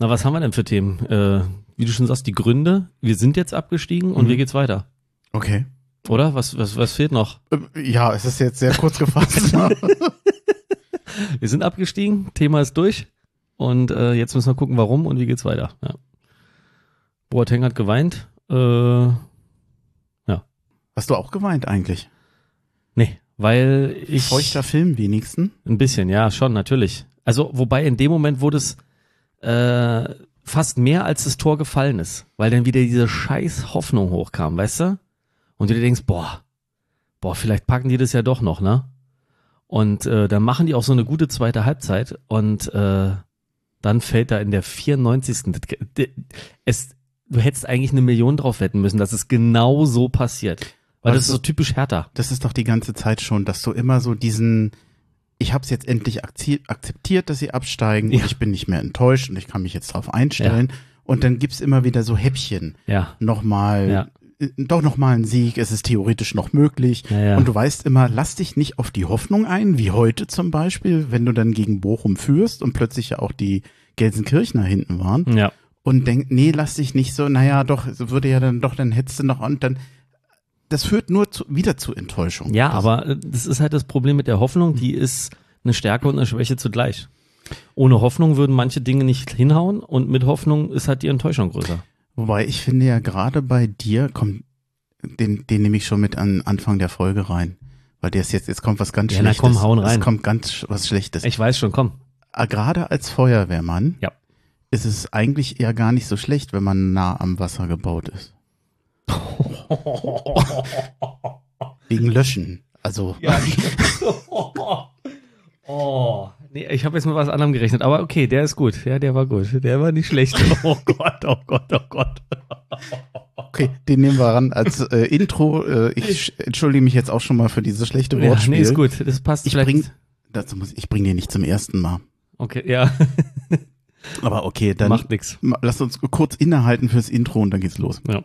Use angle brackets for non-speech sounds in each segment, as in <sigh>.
Na, was haben wir denn für Themen? Äh, wie du schon sagst, die Gründe. Wir sind jetzt abgestiegen und Mhm. wie geht's weiter? Okay. Oder? Was, was, was fehlt noch? Ähm, Ja, es ist jetzt sehr kurz gefasst. <laughs> <laughs> Wir sind abgestiegen, Thema ist durch und äh, jetzt müssen wir gucken, warum und wie geht's weiter. Ja. Boateng hat geweint. Äh, Hast du auch geweint eigentlich? nee, weil ich Feuchter Film wenigsten. ein bisschen, ja, schon natürlich. Also wobei in dem Moment wurde es äh, fast mehr als das Tor gefallen ist, weil dann wieder diese scheiß Hoffnung hochkam, weißt du? Und du dir denkst, boah, boah, vielleicht packen die das ja doch noch, ne? Und äh, dann machen die auch so eine gute zweite Halbzeit und äh, dann fällt da in der 94. das ge- Es, du hättest eigentlich eine Million drauf wetten müssen, dass es genau so passiert. Weil das ist Also- so typisch härter. Das ist doch die ganze Zeit schon, dass du immer so diesen, ich habe es jetzt endlich akzeptiert, dass sie absteigen Ja. und ich bin nicht mehr enttäuscht und ich kann mich jetzt darauf einstellen. Und dann gibt's immer wieder so Häppchen. Ja, Nochmal, Ja. äh, doch nochmal ein Sieg, es ist theoretisch noch möglich. ja, ja. Und du weißt immer, lass dich nicht auf die Hoffnung ein, wie heute zum Beispiel, wenn du dann gegen Bochum führst und plötzlich ja auch die Gelsenkirchner hinten waren ja. und denk, nee, lass dich nicht so, naja, doch, so würde ja dann doch, dann hättest du noch und dann, das führt nur zu, wieder zu Enttäuschung. Ja, das, aber äh, das ist halt das Problem mit der Hoffnung, die ist eine Stärke und eine Schwäche zugleich. Ohne Hoffnung würden manche Dinge nicht hinhauen und mit Hoffnung ist halt die Enttäuschung größer. Wobei ich finde ja gerade bei dir, komm, den, den nehme ich schon mit an Anfang der Folge rein. Weil der ist jetzt, jetzt kommt was ganz Ja, na Schlechtes. komm, hauen rein. Es kommt ganz was Schlechtes. Ich weiß schon, komm. Ah, Gerade als Feuerwehrmann Ja. ist es eigentlich eher gar nicht so schlecht, wenn man nah am Wasser gebaut ist. <laughs> Wegen Löschen. Also, <laughs> oh, nee, ich habe jetzt mit was anderem gerechnet, aber okay, der ist gut. Ja, der war gut. Der war nicht schlecht. <laughs> Oh Gott, oh Gott, oh Gott. okay, den nehmen wir ran als äh, Intro. Äh, ich sch- entschuldige mich jetzt auch schon mal für dieses schlechte Ja, Wortspiel. nee, ist gut. Das passt Ich vielleicht. bring, dazu muss, ich bringe den nicht zum ersten Mal. okay, ja, Aber okay, dann macht nix. lass uns kurz innehalten fürs Intro und dann geht's los. Ja.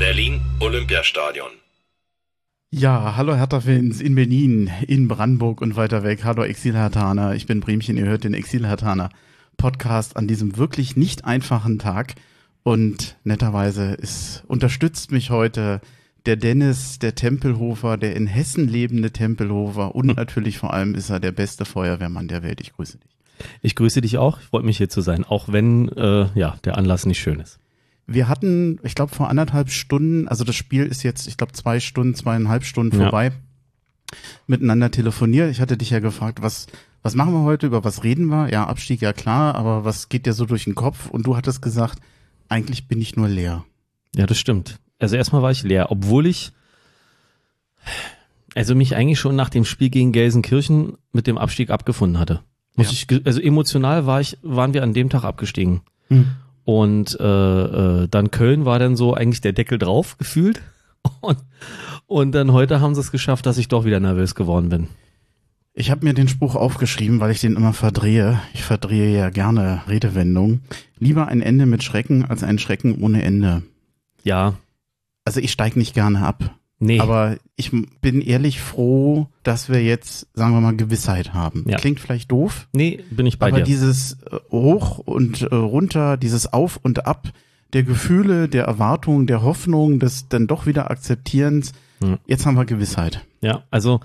Berlin Olympiastadion. Ja, hallo Hertha-Fans in Berlin, in Brandenburg und weiter weg. Hallo Exil-Hertaner, ich bin Bremchen, ihr hört den Exil-Hertaner Podcast an diesem wirklich nicht einfachen Tag. Und netterweise ist, unterstützt mich heute der Dennis, der Tempelhofer, der in Hessen lebende Tempelhofer und <laughs> natürlich vor allem ist er der beste Feuerwehrmann der Welt. Ich grüße dich. Ich grüße dich auch. Ich freue mich hier zu sein, auch wenn äh, ja der Anlass nicht schön ist. Wir hatten, ich glaube, vor anderthalb Stunden, also das Spiel ist jetzt, ich glaube, zwei Stunden, zweieinhalb Stunden Ja. vorbei, miteinander telefoniert. Ich hatte dich ja gefragt, was, was machen wir heute, über was reden wir? Ja, Abstieg, ja klar, aber was geht dir so durch den Kopf? Und du hattest gesagt, eigentlich bin ich nur leer. Ja, das stimmt. Also erstmal war ich leer, obwohl ich also mich eigentlich schon nach dem Spiel gegen Gelsenkirchen mit dem Abstieg abgefunden hatte. Muss Ja. ich, also emotional war ich, waren wir an dem Tag abgestiegen. Hm. Und äh, äh, dann Köln war dann so eigentlich der Deckel drauf <laughs> gefühlt. Und, und dann heute haben sie es geschafft, dass ich doch wieder nervös geworden bin. Ich habe mir den Spruch aufgeschrieben, weil ich den immer verdrehe. Ich verdrehe ja gerne Redewendungen. Lieber ein Ende mit Schrecken als ein Schrecken ohne Ende. Ja, Also ich steig nicht gerne ab. Nee. Aber ich bin ehrlich froh, dass wir jetzt, sagen wir mal, Gewissheit haben. Ja. Klingt vielleicht doof, nee, bin ich bei aber dir. dieses äh, Hoch und äh, runter, dieses Auf und Ab der Gefühle, der Erwartungen, der Hoffnung, des dann doch wieder Akzeptierens, Hm. jetzt haben wir Gewissheit. Ja, also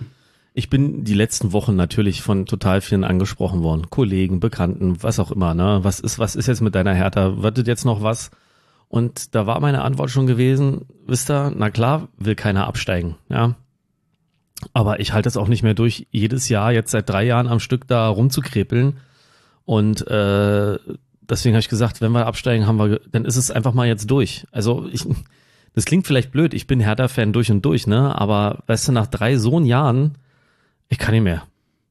ich bin die letzten Wochen natürlich von total vielen angesprochen worden. Kollegen, Bekannten, was auch immer, ne? Was ist, was ist jetzt mit deiner Hertha? Wird jetzt noch was? Und da war meine Antwort schon gewesen, wisst ihr, na klar, will keiner absteigen, ja. Aber ich halte es auch nicht mehr durch, jedes Jahr jetzt seit drei Jahren am Stück da rumzukrepeln. Und äh, deswegen habe ich gesagt, wenn wir absteigen, haben wir, dann ist es einfach mal jetzt durch. Also ich, das klingt vielleicht blöd, ich bin Hertha-Fan durch und durch, ne? Aber weißt du, nach drei so Jahren, ich kann nicht mehr.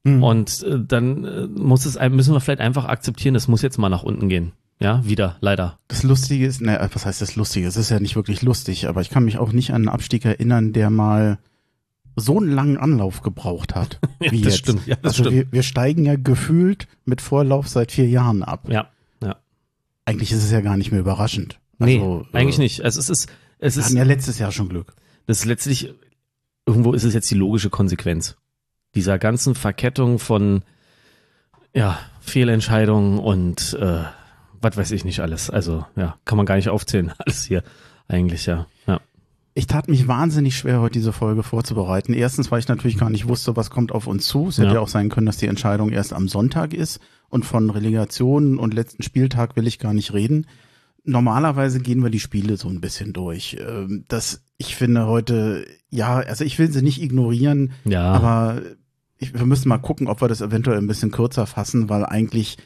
Mhm. Und äh, dann äh, muss es, müssen wir vielleicht einfach akzeptieren, es muss jetzt mal nach unten gehen. Ja, wieder, leider. Das Lustige ist, ne, was heißt das Lustige? Es ist ja nicht wirklich lustig, aber ich kann mich auch nicht an einen Abstieg erinnern, der mal so einen langen Anlauf gebraucht hat. <laughs> Ja, wie das jetzt. stimmt, ja, das also stimmt. Wir, wir steigen ja gefühlt mit Vorlauf seit vier Jahren ab. Ja, ja. Eigentlich ist es ja gar nicht mehr überraschend. Nee, Also, eigentlich äh, nicht. Also es ist, es Wir ist, hatten ja letztes Jahr schon Glück. das ist letztlich, irgendwo ist es jetzt die logische Konsequenz. Dieser ganzen Verkettung von, ja, Fehlentscheidungen und, äh, was weiß ich nicht alles. Also, ja, kann man gar nicht aufzählen. <laughs> Alles hier. Eigentlich, ja. Ja. Ich tat mich wahnsinnig schwer, heute diese Folge vorzubereiten. Erstens, weil ich natürlich gar nicht wusste, was kommt auf uns zu. Es hätte Ja. ja auch sein können, dass die Entscheidung erst am Sonntag ist. Und von Relegationen und letzten Spieltag will ich gar nicht reden. Normalerweise gehen wir die Spiele so ein bisschen durch. Ähm, Das, ich finde heute, ja, also ich will sie nicht ignorieren, Ja. aber ich, wir müssen mal gucken, ob wir das eventuell ein bisschen kürzer fassen, weil eigentlich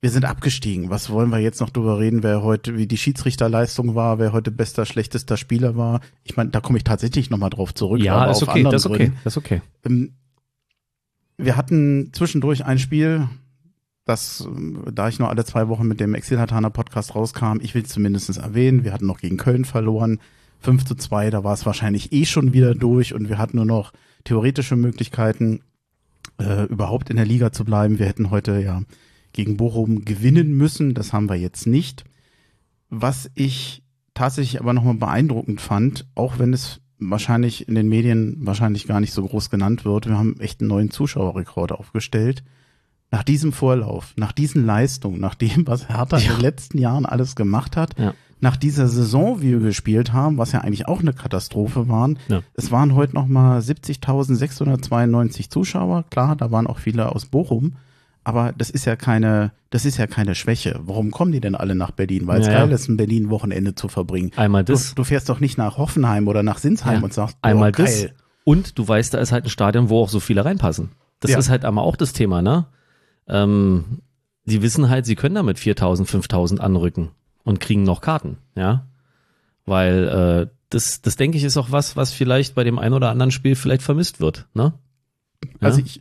wir sind abgestiegen. Was wollen wir jetzt noch drüber reden, wer heute, wie die Schiedsrichterleistung war, wer heute bester, schlechtester Spieler war? Ich meine, da komme ich tatsächlich nochmal drauf zurück. ja, ist okay, das ist okay, Gründen. das ist okay. Ähm, Wir hatten zwischendurch ein Spiel, das, ähm, da ich noch alle zwei Wochen mit dem Exilhartaner Podcast rauskam, ich will es zumindest erwähnen, wir hatten noch gegen Köln verloren, 5 zu 2, da war es wahrscheinlich eh schon wieder durch und wir hatten nur noch theoretische Möglichkeiten, äh, überhaupt in der Liga zu bleiben. Wir hätten heute ja gegen Bochum gewinnen müssen, das haben wir jetzt nicht. Was ich tatsächlich aber nochmal beeindruckend fand, auch wenn es wahrscheinlich in den Medien wahrscheinlich gar nicht so groß genannt wird, wir haben echt einen neuen Zuschauerrekord aufgestellt. Nach diesem Vorlauf, nach diesen Leistungen, nach dem, was Hertha in den letzten Jahren alles gemacht hat, Ja. nach dieser Saison, wie wir gespielt haben, was ja eigentlich auch eine Katastrophe waren, Ja. es waren heute nochmal 70.692 Zuschauer. Klar, da waren auch viele aus Bochum. Aber das ist ja keine, das ist ja keine Schwäche. Warum kommen die denn alle nach Berlin? Weil es Ja, ja. geil ist, ein Berlin-Wochenende zu verbringen. Einmal Du, das, du fährst doch nicht nach Hoffenheim oder nach Sinsheim Ja. und sagst, boah, einmal geil. das. Und du weißt, da ist halt ein Stadion, wo auch so viele reinpassen. Das ist halt einmal auch das Thema, ne? Ähm, die wissen halt, sie können damit 4000, 5000 anrücken und kriegen noch Karten, ja? Weil äh, das, das denke ich ist auch was, was vielleicht bei dem einen oder anderen Spiel vielleicht vermisst wird, ne? Also ich,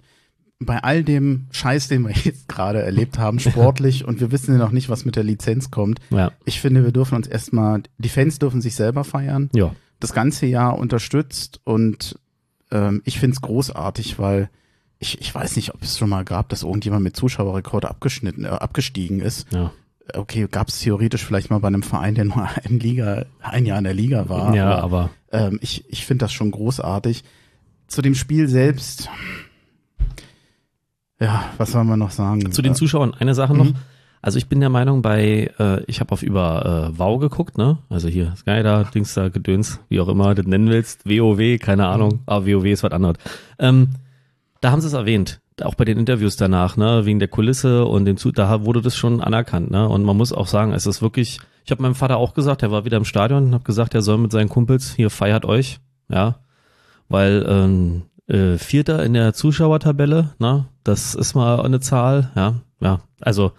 bei all dem Scheiß, den wir <laughs> jetzt gerade erlebt haben, sportlich, und wir wissen ja noch nicht, was mit der Lizenz kommt, Ja, ich finde, wir dürfen uns erstmal, die Fans dürfen sich selber feiern. ja, das ganze Jahr unterstützt und ähm, ich find's großartig, weil ich, ich weiß nicht, ob es schon mal gab, dass irgendjemand mit Zuschauerrekord abgeschnitten, äh, abgestiegen ist. ja. Okay, gab es theoretisch vielleicht mal bei einem Verein, der nur <laughs> ein Liga, ein Jahr in der Liga war. ja, aber ähm, ich, ich finde das schon großartig. Zu dem Spiel selbst, ja, was soll man noch sagen? Zu den Zuschauern eine Sache Mhm. noch. Also ich bin der Meinung, bei, äh, ich habe auf über äh, Wow geguckt, ne? Also hier Sky da, Dings da, Gedöns, wie auch immer du das nennen willst, WoW, keine Ahnung, aber WoW ist was anderes. Ähm, da haben sie es erwähnt, auch bei den Interviews danach, ne? Wegen der Kulisse und dem Zu, da wurde das schon anerkannt, ne? Und man muss auch sagen, es ist wirklich, ich habe meinem Vater auch gesagt, er war wieder im Stadion und habe gesagt, er soll mit seinen Kumpels hier feiert euch, ja, weil ähm, äh, Vierter in der Zuschauertabelle, ne, das ist mal eine Zahl, ja, ja, also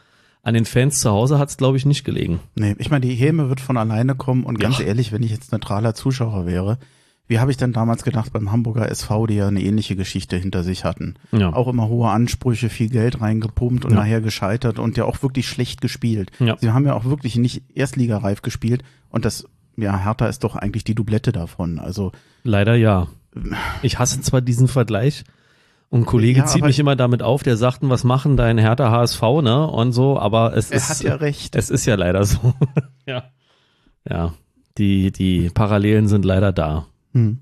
an den Fans zu Hause hat's glaube ich nicht gelegen. Nee, ich meine, die Häme wird von alleine kommen und ganz Ja. ehrlich, wenn ich jetzt neutraler Zuschauer wäre, wie habe ich denn damals gedacht beim Hamburger SV, die ja eine ähnliche Geschichte hinter sich hatten? Ja. Auch immer hohe Ansprüche, viel Geld reingepumpt und Ja. nachher gescheitert und ja auch wirklich schlecht gespielt. Ja. Sie haben ja auch wirklich nicht erstligareif gespielt und das, ja, Hertha ist doch eigentlich die Doublette davon. Also, Leider ja. Ich hasse zwar diesen Vergleich und ein Kollege Ja, zieht mich immer damit auf, der sagt, was machen dein Härter HSV, ne, und so, aber es er ist, hat ja recht. es ist ja leider so. <laughs> ja. Ja. Die, die Parallelen sind leider da. Hm.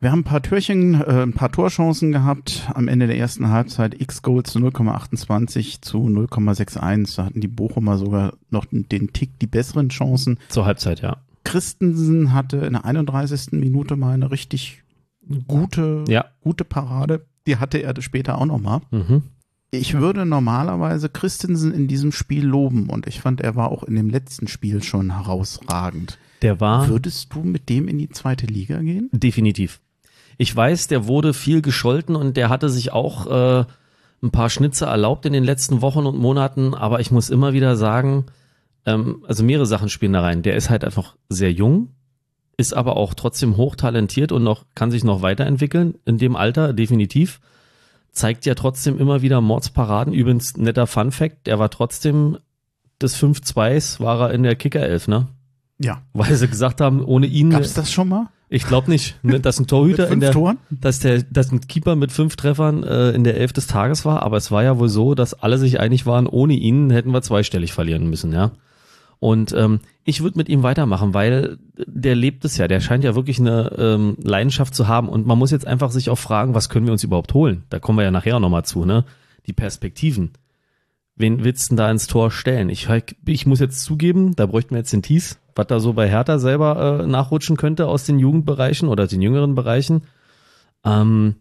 Wir haben ein paar Türchen, äh, ein paar Torchancen gehabt am Ende der ersten Halbzeit. X-Goals zu 0,28 zu 0,61. Da hatten die Bochumer sogar noch den Tick die besseren Chancen. Zur Halbzeit, ja. Christensen hatte in der 31. Minute mal eine richtig gute, Ja. gute Parade. Die hatte er später auch nochmal. Mhm. Ich würde normalerweise Christensen in diesem Spiel loben und ich fand, er war auch in dem letzten Spiel schon herausragend. Der war. Würdest du mit dem in die zweite Liga gehen? Definitiv. Ich weiß, der wurde viel gescholten und der hatte sich auch äh, ein paar Schnitze erlaubt in den letzten Wochen und Monaten, aber ich muss immer wieder sagen, ähm, also mehrere Sachen spielen da rein. Der ist halt einfach sehr jung, ist aber auch trotzdem hochtalentiert und noch, kann sich noch weiterentwickeln in dem Alter, definitiv. zeigt ja trotzdem immer wieder Mordsparaden. Übrigens, netter Fun Fact, er war trotzdem des 5-2s, war er in der Kickerelf, ne? Ja. Weil sie gesagt haben, ohne ihn. Gab's das schon mal? Ich glaube nicht, ne, dass ein Torhüter in der, Toren? dass der, dass ein Keeper mit fünf Treffern äh, in der Elf des Tages war, aber es war ja wohl so, dass alle sich einig waren, ohne ihn hätten wir zweistellig verlieren müssen, ja. Und ähm, ich würde mit ihm weitermachen, weil der lebt es ja, der scheint ja wirklich eine ähm, Leidenschaft zu haben und man muss jetzt einfach sich auch fragen, was können wir uns überhaupt holen? Da kommen wir ja nachher nochmal zu, ne? Die Perspektiven. Wen willst du denn da ins Tor stellen? Ich, ich muss jetzt zugeben, da bräuchten wir jetzt den Thies, was da so bei Hertha selber äh, nachrutschen könnte aus den Jugendbereichen oder den jüngeren Bereichen. Ähm,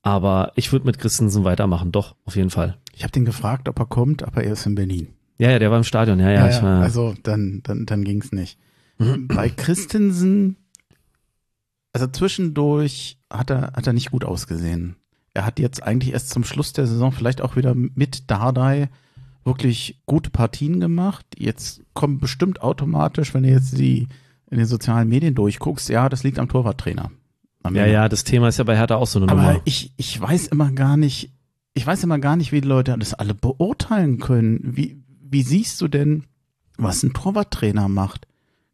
aber ich würde mit Christensen weitermachen, doch, auf jeden Fall. Ich habe den gefragt, ob er kommt, aber er ist in Berlin. Ja, ja, der war im Stadion, ja, ja. ich war, also dann, dann, dann ging's nicht. Bei Christensen, also zwischendurch hat er, hat er nicht gut ausgesehen. Er hat jetzt eigentlich erst zum Schluss der Saison vielleicht auch wieder mit Dardai wirklich gute Partien gemacht. Jetzt kommt bestimmt automatisch, wenn du jetzt die in den sozialen Medien durchguckst, ja, das liegt am Torwarttrainer. Am ja, Ende. ja, das Thema ist ja bei Hertha auch so eine Aber Nummer. ich, ich weiß immer gar nicht, ich weiß immer gar nicht, wie die Leute das alle beurteilen können. Wie, wie siehst du denn, was ein Torwarttrainer macht?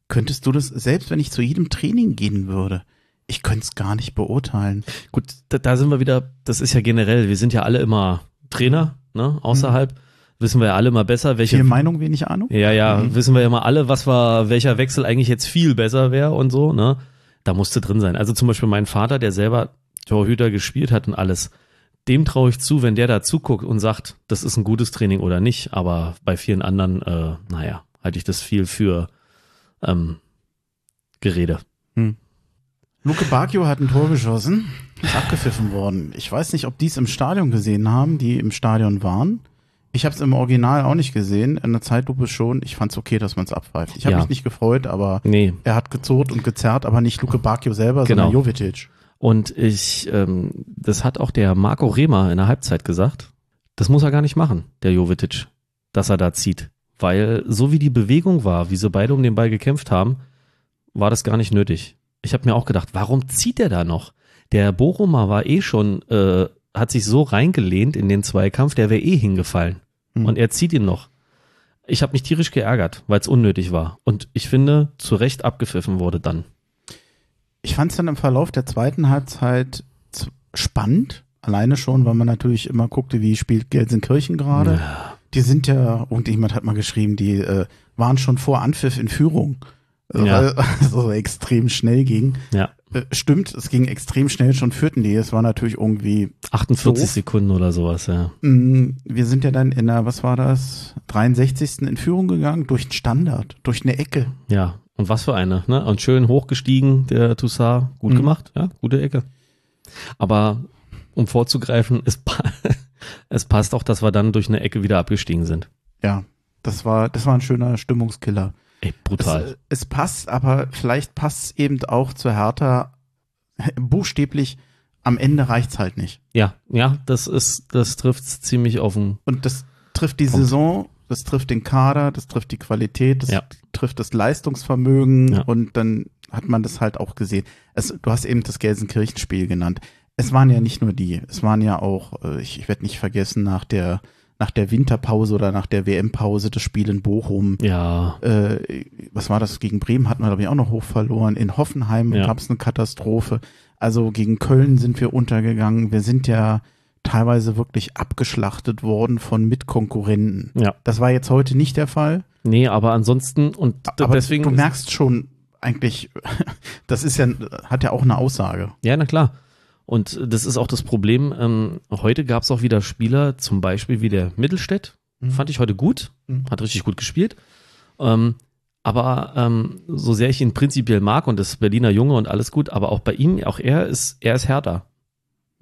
Könntest du das, selbst wenn ich zu jedem Training gehen würde, ich könnte es gar nicht beurteilen. Gut, da, da sind wir wieder, das ist ja generell, wir sind ja alle immer Trainer, ne, außerhalb. Wissen wir ja alle mal besser, welche. Viel Meinung, wenig Ahnung? Ja, ja, Mhm. wissen wir ja mal alle, was war, welcher Wechsel eigentlich jetzt viel besser wäre und so, ne? Da musste drin sein. Also zum Beispiel mein Vater, der selber Torhüter gespielt hat und alles, dem traue ich zu, wenn der da zuguckt und sagt, das ist ein gutes Training oder nicht. Aber bei vielen anderen, äh, naja, halte ich das viel für ähm, Gerede. Luke Bacchio hat ein Tor geschossen, ist abgepfiffen worden. Ich weiß nicht, ob die es im Stadion gesehen haben, die im Stadion waren. Ich habe es im Original auch nicht gesehen, in der Zeitlupe schon. Ich fand es okay, dass man es abpfeift. Ich habe Ja. mich nicht gefreut, aber Nee, er hat gezurrt und gezerrt, aber nicht Luke Bacchio selber, Genau. sondern Jovetic. Und ich, ähm, das hat auch der Marco Rehmer in der Halbzeit gesagt. Das muss er gar nicht machen, der Jovetic, dass er da zieht. Weil so wie die Bewegung war, wie sie beide um den Ball gekämpft haben, war das gar nicht nötig. Ich habe mir auch gedacht, warum zieht er da noch? Der Bochumer war eh schon, äh, hat sich so reingelehnt in den Zweikampf, der wäre eh hingefallen. Hm. Und er zieht ihn noch. Ich habe mich tierisch geärgert, weil es unnötig war. Und ich finde, zu Recht abgepfiffen wurde dann. Ich fand es dann im Verlauf der zweiten Halbzeit spannend. Alleine schon, weil man natürlich immer guckte, wie spielt Gelsenkirchen gerade. Die sind ja, und jemand hat mal geschrieben, die äh, waren schon vor Anpfiff in Führung. <laughs> Also, Ja. Weil es so extrem schnell ging. Ja, Äh, stimmt, es ging extrem schnell, schon führten die. Es war natürlich irgendwie, 48 Doof. Sekunden oder sowas, ja. mh, wir sind ja dann in der, was war das, 63. in Führung gegangen, durch den Standard, durch eine Ecke. Ja, und was für eine, ne? Und schön hochgestiegen, der Toussaint. Gut Mhm. gemacht, ja, gute Ecke. Aber um vorzugreifen, es, pa <laughs> es passt auch, dass wir dann durch eine Ecke wieder abgestiegen sind. Ja, das war, das war ein schöner Stimmungskiller. Ey, brutal. Es, es passt, aber vielleicht passt es eben auch zu Hertha <laughs> buchstäblich. Am Ende reicht's halt nicht. ja, ja, das ist, das trifft's ziemlich auf den, Und das trifft die Punkt. Saison, das trifft den Kader, das trifft die Qualität, das Ja. trifft das Leistungsvermögen Ja. und dann hat man das halt auch gesehen. Es, du hast eben das Gelsenkirchen-Spiel genannt. Es waren ja nicht nur die, es waren ja auch, äh, ich, ich werde nicht vergessen, nach der, nach der Winterpause oder nach der WM-Pause das Spiel in Bochum. ja, Äh, was war das? Gegen Bremen hatten wir, glaube ich, auch noch hoch verloren. In Hoffenheim Ja. gab es eine Katastrophe. Also gegen Köln sind wir untergegangen. Wir sind ja teilweise wirklich abgeschlachtet worden von Mitkonkurrenten. ja. Das war jetzt heute nicht der Fall. Nee, aber ansonsten, und Aber deswegen. du merkst schon eigentlich, <laughs> das ist ja, hat ja auch eine Aussage. Ja, na klar. Und das ist auch das Problem. Ähm, heute gab es auch wieder Spieler, zum Beispiel wie der Mittelstädt. Mhm. Fand ich heute gut. Mhm. Hat richtig gut gespielt. Ähm, aber ähm, so sehr ich ihn prinzipiell mag und das Berliner Junge und alles gut, aber auch bei ihm, auch er ist, er ist härter.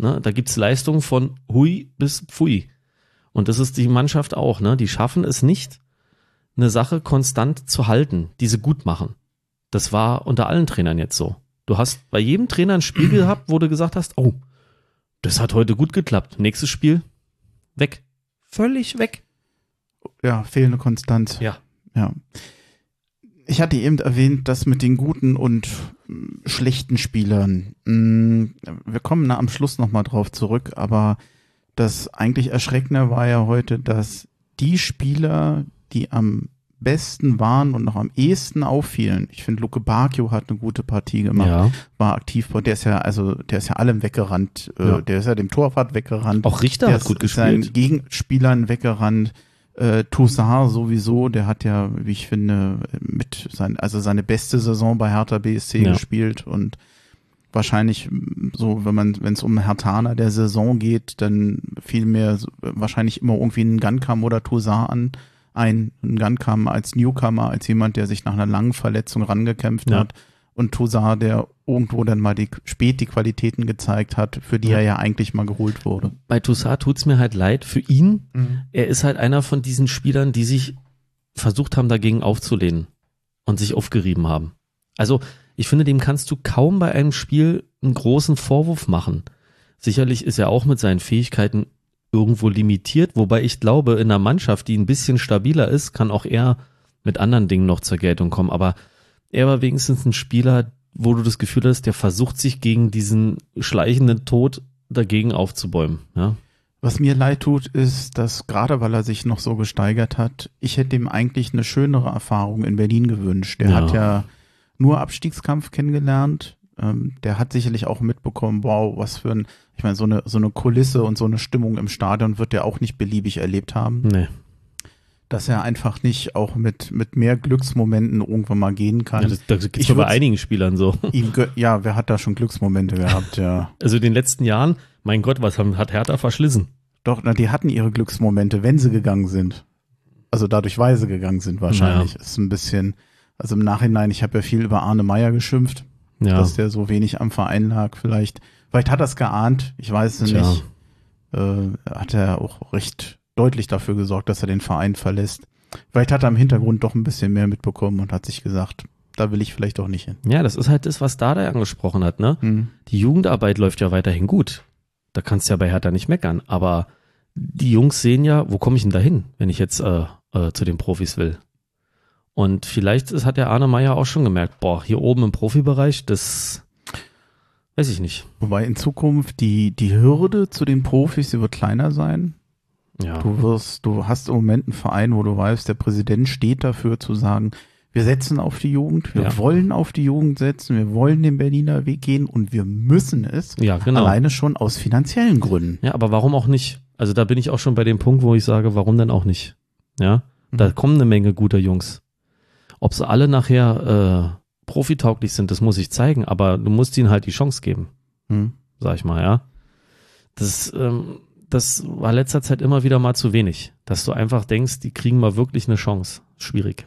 Ne? Da gibt's Leistungen von Hui bis Pfui. Und das ist die Mannschaft auch, ne? Die schaffen es nicht, eine Sache konstant zu halten, die sie gut machen. Das war unter allen Trainern jetzt so. Du hast bei jedem Trainer ein Spiel <clears throat> gehabt, wo du gesagt hast, oh, das hat heute gut geklappt. Nächstes Spiel, weg. Völlig weg. Ja, fehlende Konstanz. Ja. Ja. Ich hatte eben erwähnt, dass mit den guten und schlechten Spielern, mm, wir kommen da am Schluss nochmal drauf zurück, aber das eigentlich Erschreckende war ja heute, dass die Spieler, die am besten waren und noch am ehesten auffielen. Ich finde, Luke Bacchio hat eine gute Partie gemacht, Ja. war aktiv, der ist ja, also, der ist ja allem weggerannt, Ja. äh, der ist ja dem Torwart weggerannt. Auch Richter der hat gut ist seinen gespielt. Gegenspielern weggerannt. Äh, Toussaint sowieso, der hat ja, wie ich finde, mit sein, also seine beste Saison bei Hertha BSC Ja. gespielt und wahrscheinlich so, wenn man, wenn es um Hertaner der Saison geht, dann fiel mir wahrscheinlich immer irgendwie ein Gunkam oder Toussaint an. Ein, ein Gunkam als Newcomer, als jemand, der sich nach einer langen Verletzung rangekämpft Ja. hat. Und Toussaint, der irgendwo dann mal die, spät die Qualitäten gezeigt hat, für die Ja. er ja eigentlich mal geholt wurde. Bei Toussaint tut's mir halt leid für ihn. Er ist halt einer von diesen Spielern, die sich versucht haben, dagegen aufzulehnen und sich aufgerieben haben. Also, ich finde, dem kannst du kaum bei einem Spiel einen großen Vorwurf machen. Sicherlich ist er auch mit seinen Fähigkeiten irgendwo limitiert, wobei ich glaube, in einer Mannschaft, die ein bisschen stabiler ist, kann auch er mit anderen Dingen noch zur Geltung kommen. Aber er war wenigstens ein Spieler, wo du das Gefühl hast, der versucht sich gegen diesen schleichenden Tod dagegen aufzubäumen. Ja, Was mir leid tut, ist, dass gerade weil er sich noch so gesteigert hat, ich hätte ihm eigentlich eine schönere Erfahrung in Berlin gewünscht. Der Ja. hat ja nur Abstiegskampf kennengelernt. Ähm, der hat sicherlich auch mitbekommen, wow, was für ein, ich meine, so eine, so eine Kulisse und so eine Stimmung im Stadion wird er auch nicht beliebig erlebt haben. nee. Dass er einfach nicht auch mit, mit mehr Glücksmomenten irgendwann mal gehen kann. Ja, das, das doch bei einigen Spielern so. <laughs> Ihm ja, wer hat da schon Glücksmomente gehabt, ja. <laughs> Also in den letzten Jahren, mein Gott, was haben, hat Hertha verschlissen? Doch, na, die hatten ihre Glücksmomente, wenn sie gegangen sind. Also dadurch, weil sie gegangen sind wahrscheinlich. Ist ein bisschen, also im Nachhinein, ich habe ja viel über Arne Meyer geschimpft, Ja, dass der so wenig am Verein lag. Vielleicht, vielleicht hat er es geahnt, ich weiß es Tja. nicht. Äh, hat er auch recht deutlich dafür gesorgt, dass er den Verein verlässt. Vielleicht hat er im Hintergrund doch ein bisschen mehr mitbekommen und hat sich gesagt, da will ich vielleicht auch nicht hin. ja, das ist halt das, was Dada angesprochen hat, ne? Hm. Die Jugendarbeit läuft ja weiterhin gut. Da kannst du ja bei Hertha nicht meckern. Aber die Jungs sehen ja, wo komme ich denn da hin, wenn ich jetzt äh, äh, zu den Profis will? Und vielleicht ist, hat der Arne Meyer auch schon gemerkt, boah, hier oben im Profibereich, das weiß ich nicht. Wobei in Zukunft die, die Hürde zu den Profis, die wird kleiner sein. Ja, Du wirst, du hast im Moment einen Verein, wo du weißt, der Präsident steht dafür zu sagen, wir setzen auf die Jugend, wir Ja. wollen auf die Jugend setzen, wir wollen den Berliner Weg gehen und wir müssen es. ja genau. Alleine schon aus finanziellen Gründen. Ja, aber warum auch nicht? Also da bin ich auch schon bei dem Punkt, wo ich sage, warum denn auch nicht? Ja, da Mhm. kommen eine Menge guter Jungs. Ob sie alle nachher äh, profitauglich sind, das muss ich zeigen, aber du musst ihnen halt die Chance geben, Hm. sag ich mal, ja. Das, ähm, das war letzter Zeit immer wieder mal zu wenig, dass du einfach denkst, die kriegen mal wirklich eine Chance. Schwierig.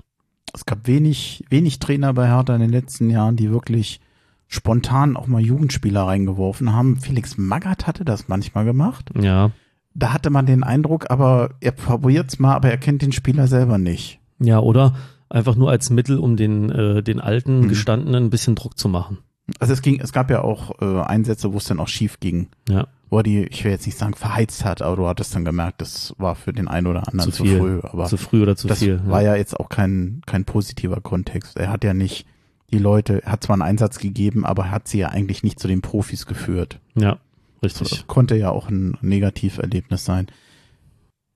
Es gab wenig, wenig Trainer bei Hertha in den letzten Jahren, die wirklich spontan auch mal Jugendspieler reingeworfen haben. Felix Magath hatte das manchmal gemacht. Ja, Da hatte man den Eindruck, aber er probiert's mal, aber er kennt den Spieler selber nicht. ja, oder einfach nur als Mittel, um den, äh, den alten Mhm. Gestandenen ein bisschen Druck zu machen. Also es ging, es gab ja auch äh, Einsätze, wo es dann auch schief ging. Ja, wo er die, ich will jetzt nicht sagen verheizt hat, aber du hattest dann gemerkt, das war für den einen oder anderen Zu zu, früh. Aber zu früh oder zu das viel. war ja jetzt auch kein, kein positiver Kontext. Er hat ja nicht die Leute, er hat zwar einen Einsatz gegeben, aber er hat sie ja eigentlich nicht zu den Profis geführt. ja, Das richtig. konnte ja auch ein Negativerlebnis sein.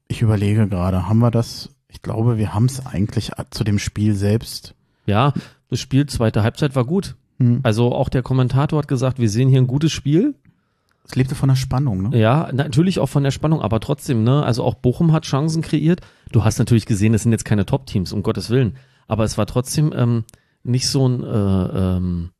Ich überlege gerade, haben wir das? Ich glaube, wir haben es eigentlich zu dem Spiel selbst. Ja, das Spiel zweite Halbzeit war gut. Hm. Also auch der Kommentator hat gesagt, wir sehen hier ein gutes Spiel. Es lebte von der Spannung, ne? Ja, natürlich auch von der Spannung, aber trotzdem, ne? Also auch Bochum hat Chancen kreiert. Du hast natürlich gesehen, es sind jetzt keine Top-Teams, um Gottes Willen. Aber es war trotzdem ähm, nicht so ein, äh, ähm,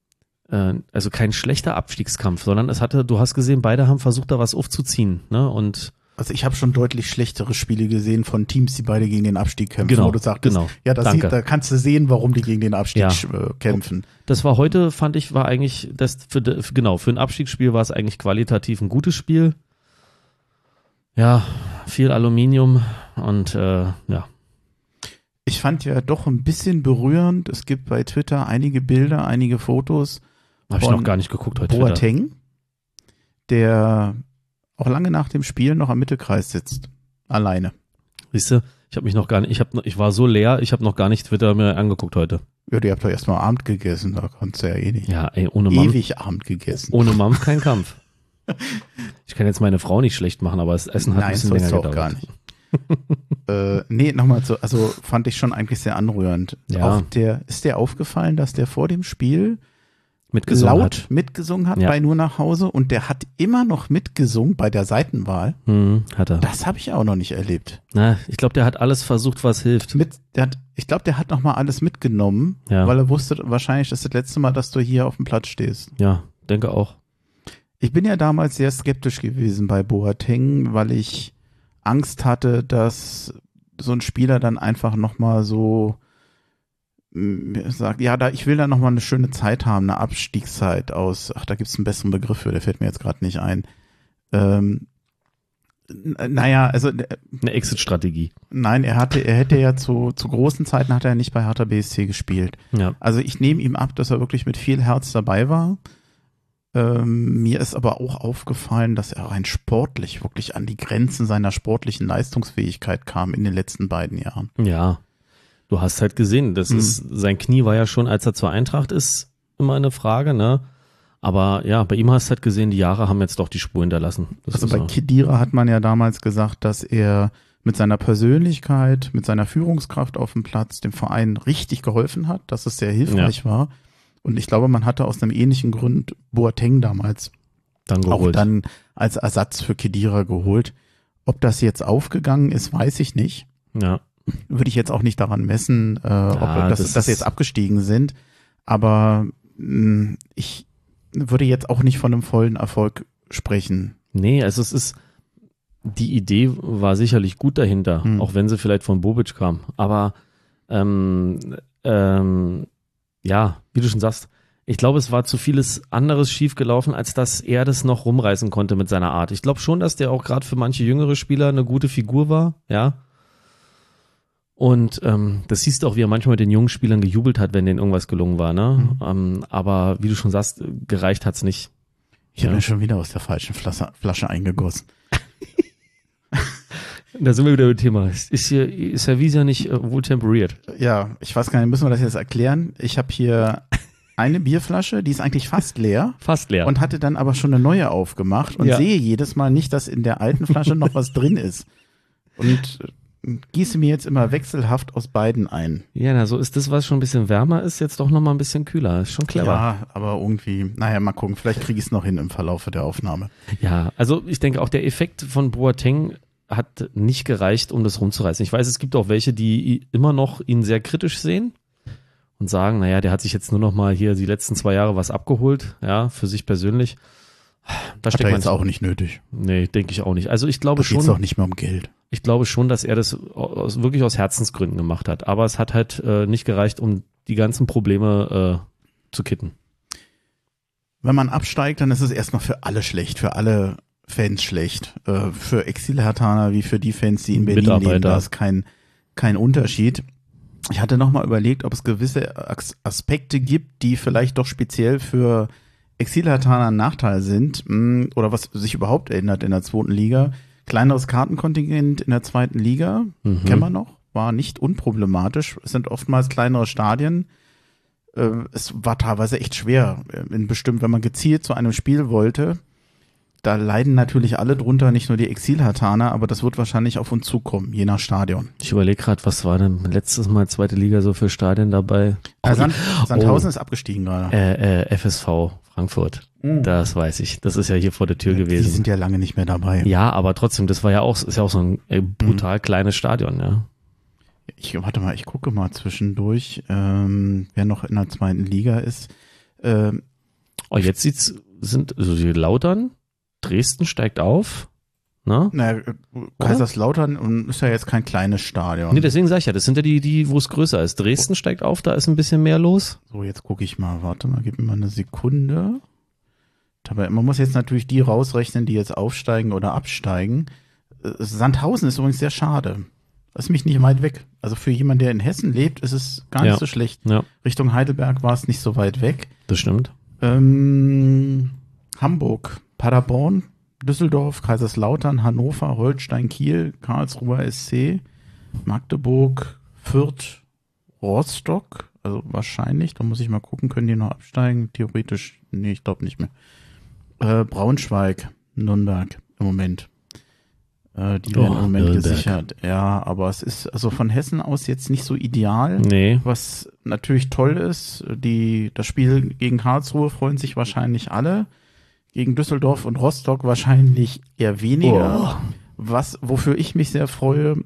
äh, also kein schlechter Abstiegskampf, sondern es hatte, du hast gesehen, beide haben versucht, da was aufzuziehen, ne? Und Also ich habe schon deutlich schlechtere Spiele gesehen von Teams, die beide gegen den Abstieg kämpfen. Genau, wo du sagtest, genau. Ja, sieht, da kannst du sehen, warum die gegen den Abstieg Ja. äh, kämpfen. das war heute, fand ich, war eigentlich, das für, genau, für ein Abstiegsspiel war es eigentlich qualitativ ein gutes Spiel. Ja, viel Aluminium und äh, ja. Ich fand ja doch ein bisschen berührend. Es gibt bei Twitter einige Bilder, einige Fotos. Habe ich noch gar nicht geguckt heute. Boateng, der auch lange nach dem Spiel noch am Mittelkreis sitzt. Alleine. Siehst du, ich habe mich noch gar nicht, ich habe, ich war so leer, ich habe noch gar nicht Twitter mir angeguckt heute. Ja, ihr habt doch erstmal Abend gegessen, da konntest du ja eh nicht. Ja, ey, ohne Mampf, Ewig Abend gegessen. ohne Mampf <laughs> kein Kampf. Ich kann jetzt meine Frau nicht schlecht machen, aber das Essen hat Nein, ein bisschen länger auch gar gedauert. nicht. <laughs> äh, nee, nochmal so, also fand ich schon eigentlich sehr anrührend. Ja. Auch der, ist dir aufgefallen, dass der vor dem Spiel Mitgesungen laut hat. mitgesungen hat Ja. bei Nur nach Hause und der hat immer noch mitgesungen bei der Seitenwahl. Hm, hat er. Das habe ich auch noch nicht erlebt. Na, ich glaube, der hat alles versucht, was hilft. Mit, der hat, ich glaube, der hat noch mal alles mitgenommen, Ja. weil er wusste wahrscheinlich, das ist das letzte Mal, dass du hier auf dem Platz stehst. Ja, denke auch. Ich bin ja damals sehr skeptisch gewesen bei Boateng, weil ich Angst hatte, dass so ein Spieler dann einfach noch mal so sagt, ja, da, ich will da noch mal eine schöne Zeit haben, eine Abstiegszeit aus, ach, da gibt's einen besseren Begriff für, der fällt mir jetzt gerade nicht ein. Ähm, n- naja, also äh, Eine Exit-Strategie. nein, er hatte, er hätte ja zu, zu großen Zeiten hat er nicht bei Hertha BSC gespielt. Ja. Also ich nehme ihm ab, dass er wirklich mit viel Herz dabei war. Ähm, mir ist aber auch aufgefallen, dass er rein sportlich wirklich an die Grenzen seiner sportlichen Leistungsfähigkeit kam in den letzten beiden Jahren. Ja. Du hast halt gesehen, das Hm. ist, sein Knie war ja schon, als er zur Eintracht ist, immer eine Frage, ne? Aber ja, bei ihm hast du halt gesehen, die Jahre haben jetzt doch die Spur hinterlassen. Das also bei so. Kedira hat man ja damals gesagt, dass er mit seiner Persönlichkeit, mit seiner Führungskraft auf dem Platz dem Verein richtig geholfen hat, dass es sehr hilfreich war. Und ich glaube, man hatte aus einem ähnlichen Grund Boateng damals dann auch dann als Ersatz für Kedira geholt. Ob das jetzt aufgegangen ist, weiß ich nicht. ja. Würde ich jetzt auch nicht daran messen, äh, ob das, das dass sie jetzt abgestiegen sind. Aber mh, ich würde jetzt auch nicht von einem vollen Erfolg sprechen. Nee, also es ist, die Idee war sicherlich gut dahinter, Hm. auch wenn sie vielleicht von Bobic kam. Aber ähm, ähm, ja, wie du schon sagst, ich glaube, es war zu vieles anderes schiefgelaufen, als dass er das noch rumreißen konnte mit seiner Art. Ich glaube schon, dass der auch gerade für manche jüngere Spieler eine gute Figur war, ja. Und ähm, das siehst du auch, wie er manchmal mit den jungen Spielern gejubelt hat, wenn denen irgendwas gelungen war, ne? Ähm, aber wie du schon sagst, gereicht hat's nicht. Ich habe Ja. schon wieder aus der falschen Flasche, Flasche eingegossen. <laughs> Da sind wir wieder beim Thema. Ist hier, ist Servisa nicht äh, wohl temperiert? Ja, ich weiß gar nicht, müssen wir das jetzt erklären? Ich habe hier eine Bierflasche, die ist eigentlich fast leer. <laughs> Fast leer. und hatte dann aber schon eine neue aufgemacht und Ja. sehe jedes Mal nicht, dass in der alten Flasche noch was drin ist. Und äh, gieße mir jetzt immer wechselhaft aus beiden ein. ja, na, so ist das, was schon ein bisschen wärmer ist, jetzt doch nochmal ein bisschen kühler. Ist schon clever. Ja, aber irgendwie, naja, mal gucken, vielleicht kriege ich es noch hin im Verlaufe der Aufnahme. Ja, also ich denke auch der Effekt von Boateng hat nicht gereicht, um das rumzureißen. Ich weiß, es gibt auch welche, die immer noch ihn sehr kritisch sehen und sagen, naja, der hat sich jetzt nur noch mal hier die letzten zwei Jahre was abgeholt, ja, für sich persönlich. Da steckt man jetzt auch nicht nötig. Nee, denke ich auch nicht. Also ich glaube Da geht es schon, doch nicht mehr um Geld. ich glaube schon, dass er das aus, wirklich aus Herzensgründen gemacht hat. Aber es hat halt äh, nicht gereicht, um die ganzen Probleme äh, zu kitten. Wenn man absteigt, dann ist es erstmal für alle schlecht, für alle Fans schlecht. Äh, für Exil-Hertaner wie für die Fans, die in Berlin leben, da ist kein, kein Unterschied. Ich hatte nochmal überlegt, ob es gewisse As- Aspekte gibt, die vielleicht doch speziell für Exil-Hertaner ein Nachteil sind mh, oder was sich überhaupt ändert in der zweiten Liga. Kleineres Kartenkontingent in der zweiten Liga, Mhm. kennen wir noch, war nicht unproblematisch. Es sind oftmals kleinere Stadien. Äh, Es war teilweise echt schwer, äh, in bestimmt, wenn man gezielt zu einem Spiel wollte. Da leiden natürlich alle drunter, nicht nur die Exil-Hartaner, aber das wird wahrscheinlich auf uns zukommen, je nach Stadion. Ich überlege gerade, was war denn letztes Mal zweite Liga so für Stadien dabei? Äh, Sand, Sandhausen Oh. ist abgestiegen gerade. Äh, äh, FSV Frankfurt. Das weiß ich. Das ist ja hier vor der Tür Die gewesen. sind ja lange nicht mehr dabei. ja, aber trotzdem, das war ja auch, ist ja auch so ein äh, brutal kleines Stadion, ja. Ich warte mal, ich gucke mal zwischendurch, ähm, wer noch in der zweiten Liga ist. Ähm, Oh, jetzt sieht's, sind, also die Lautern, Dresden steigt auf, ne? na, äh, Kaiserslautern und ist ja jetzt kein kleines Stadion. Nee, deswegen sag ich ja, das sind ja die, die, wo es größer ist. Dresden steigt auf, da ist ein bisschen mehr los. So, jetzt gucke ich mal. Warte mal, gib mir mal eine Sekunde. Dabei, man muss jetzt natürlich die rausrechnen, die jetzt aufsteigen oder absteigen. Äh, Sandhausen ist übrigens sehr schade. Das ist mich nicht weit weg. Also für jemanden, der in Hessen lebt, ist es gar nicht Ja. so schlecht. Ja, Richtung Heidelberg war es nicht so weit weg. das stimmt. Ähm, Hamburg, Paderborn, Düsseldorf, Kaiserslautern, Hannover, Holstein, Kiel, Karlsruher SC, Magdeburg, Fürth, Rostock, also wahrscheinlich, da muss ich mal gucken, können die noch absteigen? Theoretisch, nee, ich glaube nicht mehr. Äh, Braunschweig, Nürnberg, im Moment. Äh, die werden Oh, im Moment Nürnberg. gesichert. Ja, aber es ist also von Hessen aus jetzt nicht so ideal. Nee. Was natürlich toll ist, die, das Spiel gegen Karlsruhe freuen sich wahrscheinlich alle. Gegen Düsseldorf und Rostock wahrscheinlich eher weniger. Was, wofür ich mich sehr freue,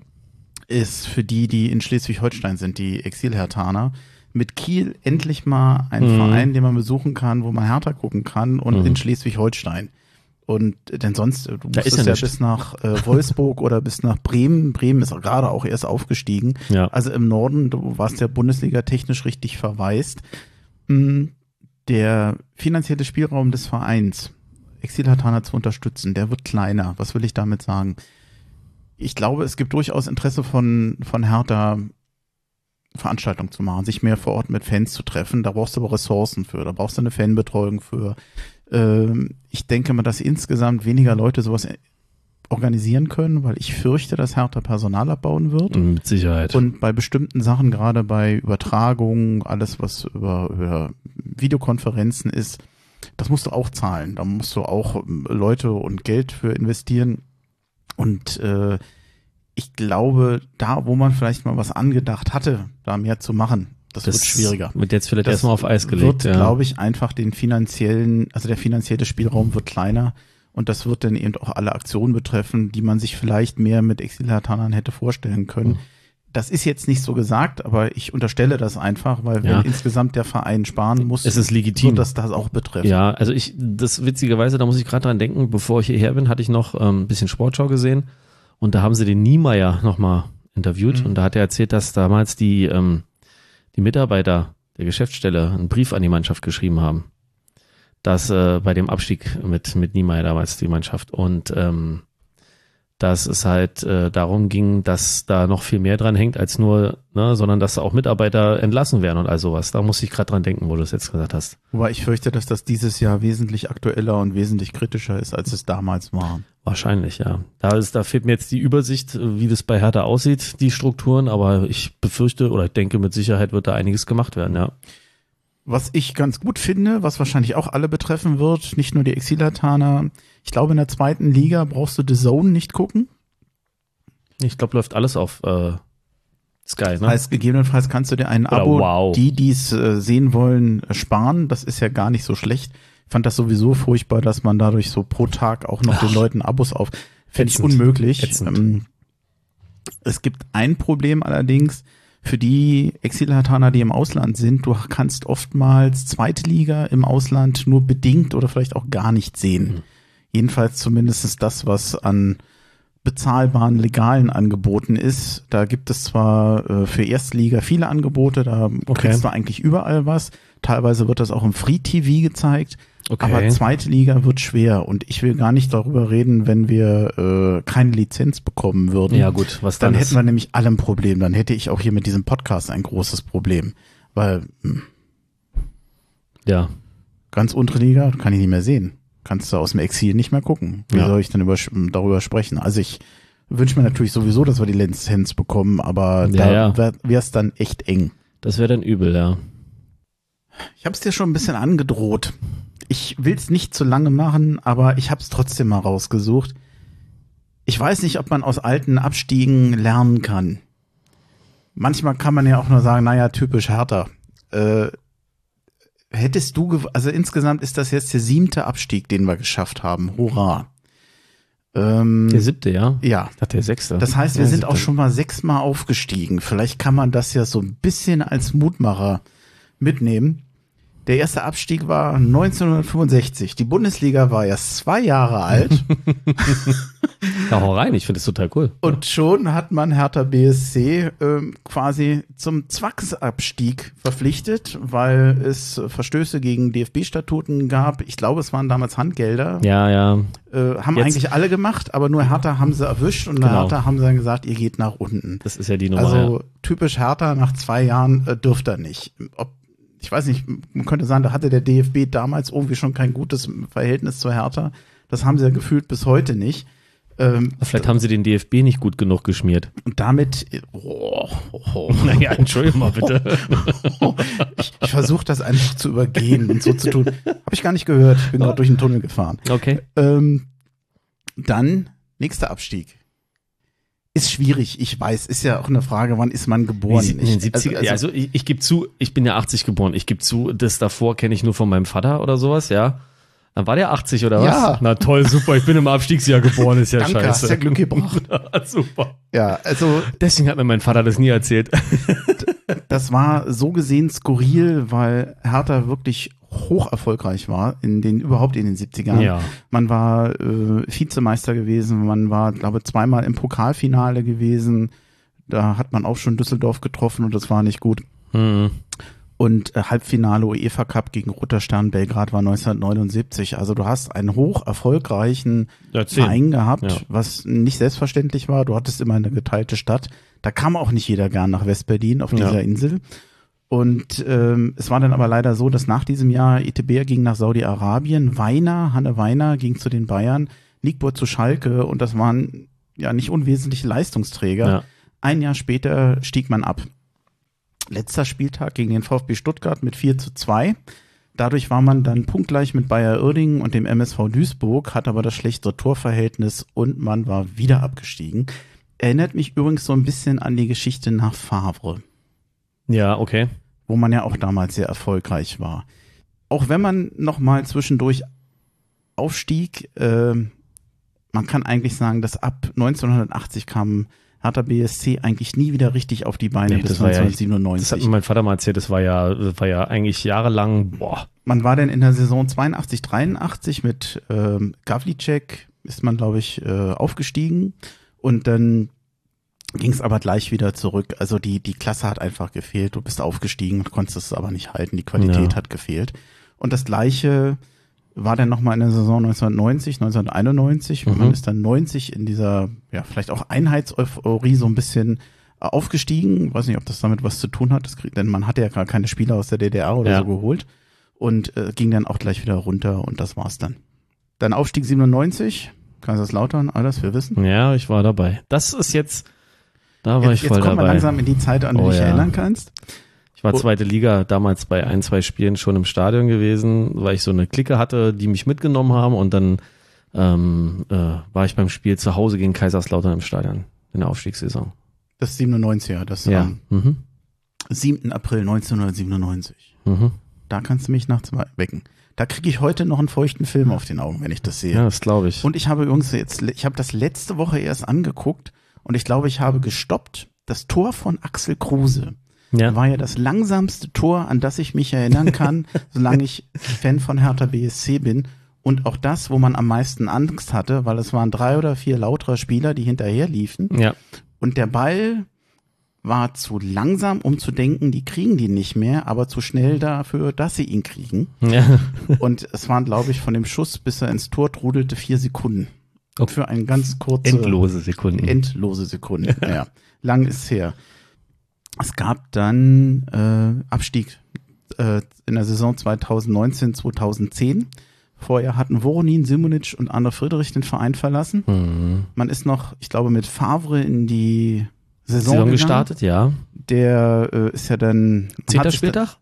ist für die, die in Schleswig-Holstein sind, die Exilhertaner, mit Kiel endlich mal ein Mhm. Verein, den man besuchen kann, wo man Hertha gucken kann und Mhm. in Schleswig-Holstein. Und denn sonst, du Da ist musstest ja ja bis nach äh, Wolfsburg oder bis nach Bremen. Bremen ist auch gerade auch erst aufgestiegen. Ja. Also im Norden, du warst ja Bundesliga technisch richtig verwaist. Mm, Der finanzielle Spielraum des Vereins, Exilhatana zu unterstützen, der wird kleiner. Was will ich damit sagen? Ich glaube, es gibt durchaus Interesse von, von Hertha, Veranstaltungen zu machen, sich mehr vor Ort mit Fans zu treffen. Da brauchst du aber Ressourcen für, da brauchst du eine Fanbetreuung für. Ähm, ich denke mal, dass insgesamt weniger Leute sowas organisieren können, weil ich fürchte, dass Hertha Personal abbauen wird. Mit Sicherheit. Und bei bestimmten Sachen, gerade bei Übertragungen, alles was über, über Videokonferenzen ist, das musst du auch zahlen. Da musst du auch ähm, Leute und Geld für investieren. Und äh, ich glaube, da, wo man vielleicht mal was angedacht hatte, da mehr zu machen, das, wird schwieriger. Wird jetzt vielleicht Das erstmal auf Eis gelegt. Wird, ja. glaube ich, einfach den finanziellen, also der finanzielle Spielraum wird kleiner. Und das wird dann eben auch alle Aktionen betreffen, die man sich vielleicht mehr mit Exilhatanern hätte vorstellen können. Mhm. Das ist jetzt nicht so gesagt, aber ich unterstelle das einfach, weil wenn Ja. insgesamt der Verein sparen muss, Es ist legitim. wird das das auch betreffen. Ja, also ich, das witzigerweise, da muss ich gerade dran denken, bevor ich hierher bin, hatte ich noch ähm, ein bisschen Sportschau gesehen und da haben sie den Niemeyer nochmal interviewt Mhm. und da hat er erzählt, dass damals die, ähm, die Mitarbeiter der Geschäftsstelle einen Brief an die Mannschaft geschrieben haben, dass äh, bei dem Abstieg mit, mit Niemeyer damals die Mannschaft und ähm, dass es halt äh, darum ging, dass da noch viel mehr dran hängt als nur, ne, sondern dass auch Mitarbeiter entlassen werden und all sowas. Da muss ich gerade dran denken, wo du es jetzt gesagt hast. Wobei ich fürchte, dass das dieses Jahr wesentlich aktueller und wesentlich kritischer ist, als es damals war. Wahrscheinlich, ja. Da, ist, da fehlt mir jetzt die Übersicht, wie das bei Hertha aussieht, die Strukturen, aber ich befürchte oder ich denke, mit Sicherheit wird da einiges gemacht werden, ja. Was ich ganz gut finde, was wahrscheinlich auch alle betreffen wird, nicht nur die Exilataner. Ich glaube, in der zweiten Liga brauchst du The Zone nicht gucken. Ich glaube, läuft alles auf äh, Sky, ne? Heißt, gegebenenfalls kannst du dir ein Oder Abo, wow. die, die es äh, sehen wollen, sparen. Das ist ja gar nicht so schlecht. Ich fand das sowieso furchtbar, dass man dadurch so pro Tag auch noch den Leuten Abos auf. Fände ich unmöglich. Ähm, es gibt ein Problem allerdings für die Exilhataner, die im Ausland sind. Du kannst oftmals zweite Liga im Ausland nur bedingt oder vielleicht auch gar nicht sehen. Mhm. Jedenfalls zumindest das, was an bezahlbaren legalen Angeboten ist. Da gibt es zwar äh, für Erstliga viele Angebote, da Okay. kriegst du eigentlich überall was. Teilweise wird das auch im Free TV gezeigt. Okay. Aber zweite Liga wird schwer und ich will gar nicht darüber reden, wenn wir äh, keine Lizenz bekommen würden. ja, gut, was Dann dann, hätten wir nämlich alle ein Problem. Dann hätte ich auch hier mit diesem Podcast ein großes Problem. Weil hm, Ja, ganz untere Liga kann ich nicht mehr sehen. Kannst du aus dem Exil nicht mehr gucken. Wie Ja. soll ich denn über, darüber sprechen? Also ich wünsche mir natürlich sowieso, dass wir die Lizenz bekommen, aber Ja, da ja. wäre es dann echt eng. das wäre dann übel, ja. Ich habe es dir schon ein bisschen angedroht. Ich will es nicht zu lange machen, aber ich habe es trotzdem mal rausgesucht. Ich weiß nicht, ob man aus alten Abstiegen lernen kann. Manchmal kann man ja auch nur sagen, naja, typisch härter. Äh, hättest du, also insgesamt ist das jetzt der siebte Abstieg, den wir geschafft haben. Hurra. Ähm, Der siebte, ja. ja, Ich dachte der sechste. das heißt, wir Ja, sind siebte. auch schon mal sechsmal aufgestiegen. Vielleicht kann man das ja so ein bisschen als Mutmacher mitnehmen. Der erste Abstieg war 1965. Die Bundesliga war erst zwei Jahre alt <laughs> Ja, hau rein, ich finde es total cool. und schon hat man Hertha BSC ähm, quasi zum Zwangsabstieg verpflichtet, weil es Verstöße gegen DFB-Statuten gab. Ich glaube, es waren damals Handgelder. Ja, ja. Äh, haben Jetzt- eigentlich alle gemacht, aber nur Hertha haben sie erwischt und Genau. Hertha haben sie dann gesagt, ihr geht nach unten. Das ist ja die Nummer. Also typisch Hertha nach zwei Jahren äh, dürfte er nicht. Ob, ich weiß nicht, man könnte sagen, da hatte der DFB damals irgendwie schon kein gutes Verhältnis zu Hertha. Das haben sie ja gefühlt bis heute nicht. Ähm. Vielleicht haben sie den DFB nicht gut genug geschmiert. und damit, oh, oh, oh. <laughs> Naja, entschuldige mal bitte. <laughs> ich, ich versuche das einfach zu übergehen und so zu tun. Habe ich gar nicht gehört. Ich bin gerade durch den Tunnel gefahren. Okay. Ähm, Dann nächster Abstieg. Ist schwierig, ich weiß. Ist ja auch eine Frage, wann ist man geboren? In den Ich- 70er, also, ja, also ich, ich gebe zu, ich bin ja 80 geboren. Ich gebe zu, das davor kenne ich nur von meinem Vater oder sowas, ja. Dann war der 80 oder was? Ja. Na toll, super. Ich bin im Abstiegsjahr geboren, ist ja Danke, scheiße. hast ja Glück gebracht. <laughs> super. ja, also Deswegen hat mir mein Vater das nie erzählt. <laughs> das war so gesehen skurril, weil Hertha wirklich hoch erfolgreich war in den überhaupt in den 70ern. Ja. Man war äh, Vizemeister gewesen, man war glaube zweimal im Pokalfinale gewesen. Da hat man auch schon Düsseldorf getroffen und das war nicht gut. Hm. Und äh, Halbfinale UEFA Cup gegen Roter Stern Belgrad war 1979. Also du hast einen hoch erfolgreichen Ja. Verein gehabt, Ja. was nicht selbstverständlich war. Du hattest immer eine geteilte Stadt. Da kam auch nicht jeder gern nach Westberlin auf Ja. dieser Insel. Und ähm, es war dann aber leider so, dass nach diesem Jahr Itebea ging nach Saudi-Arabien, Weiner, Hanne Weiner ging zu den Bayern, Nickbur zu Schalke und das waren ja nicht unwesentliche Leistungsträger. Ja. Ein Jahr später stieg man ab. Letzter Spieltag gegen den VfB Stuttgart mit 4 zu 2. Dadurch war man dann punktgleich mit Bayer Oerding und dem MSV Duisburg, hat aber das schlechtere Torverhältnis und man war wieder abgestiegen. Erinnert mich übrigens so ein bisschen an die Geschichte nach Favre, Ja, okay. Wo man ja auch damals sehr erfolgreich war. Auch wenn man noch mal zwischendurch aufstieg, äh, man kann eigentlich sagen, dass ab 1980 kam Hertha BSC eigentlich nie wieder richtig auf die Beine Nee, bis das war ja- 1997. Das hat mir mein Vater mal erzählt, das war ja, das war ja eigentlich jahrelang, boah. man war dann in der Saison 82, 83 mit ähm, Gavlicek ist man, glaube ich, äh, aufgestiegen und dann ging es aber gleich wieder zurück. Also die, die Klasse hat einfach gefehlt. Du bist aufgestiegen und konntest es aber nicht halten. Die Qualität Ja. hat gefehlt. Und das gleiche war dann nochmal in der Saison 1990, 1991. Mhm. Man ist dann 90 in dieser, ja, vielleicht auch Einheitseuphorie so ein bisschen äh, aufgestiegen. Weiß nicht, ob das damit was zu tun hat, das denn man hatte ja gar keine Spieler aus der DDR oder Ja. so geholt und äh, ging dann auch gleich wieder runter und das war's dann. Dann Aufstieg 97, Kaiserslautern, alles, wir wissen. Ja, ich war dabei. Das ist jetzt, da war Jetzt, ich jetzt voll kommen wir dabei. langsam in die Zeit, an die Oh du dich ja. erinnern kannst. Ich war Oh. zweite Liga damals bei ein, zwei Spielen schon im Stadion gewesen, weil ich so eine Clique hatte, die mich mitgenommen haben und dann ähm, äh, war ich beim Spiel zu Hause gegen Kaiserslautern im Stadion in der Aufstiegssaison. Das 97er, das Ja. am Mhm. 7. April 1997. Mhm. Da kannst du mich nachts mal wecken. Da kriege ich heute noch einen feuchten Film auf den Augen, wenn ich das sehe. Ja, das glaube ich. Und ich habe übrigens jetzt, ich habe das letzte Woche erst angeguckt und ich glaube, ich habe gestoppt. Das Tor von Axel Kruse ja. war ja das langsamste Tor, an das ich mich erinnern <laughs> kann, solange ich Fan von Hertha BSC bin. Und auch das, wo man am meisten Angst hatte, weil es waren drei oder vier lautere Spieler, die hinterher liefen. ja. Und der Ball war zu langsam, um zu denken, die kriegen die nicht mehr, aber zu schnell dafür, dass sie ihn kriegen. ja. Und es waren, glaube ich, von dem Schuss, bis er ins Tor trudelte, vier Sekunden. Und für ein ganz kurzes Endlose Sekunden. endlose Sekunden. <laughs> ja. Lang ist her. Es gab dann äh, Abstieg äh, in der Saison 2019, 2010. Vorher hatten Voronin, Simonic und Arne Friedrich den Verein verlassen. mhm. Man ist noch, ich glaube, mit Favre in die Saison, Saison gestartet, ja. Der äh, ist ja dann. Zehnter Spieltag?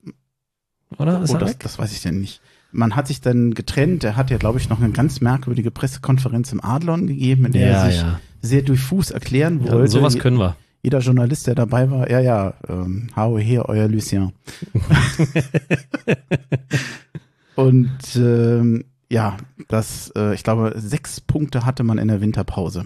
Oder? Da, Ist oh, er das, weg? das weiß ich denn nicht. Man hat sich dann getrennt. Er hat ja, glaube ich, noch eine ganz merkwürdige Pressekonferenz im Adlon gegeben, in der Ja, er sich ja. sehr diffus erklären ja. wollte. Sowas können wir. jeder Journalist, der dabei war, ja, ja, ähm, hau her, euer Lucien. <laughs> Und ähm, ja, das, äh, ich glaube, sechs Punkte hatte man in der Winterpause.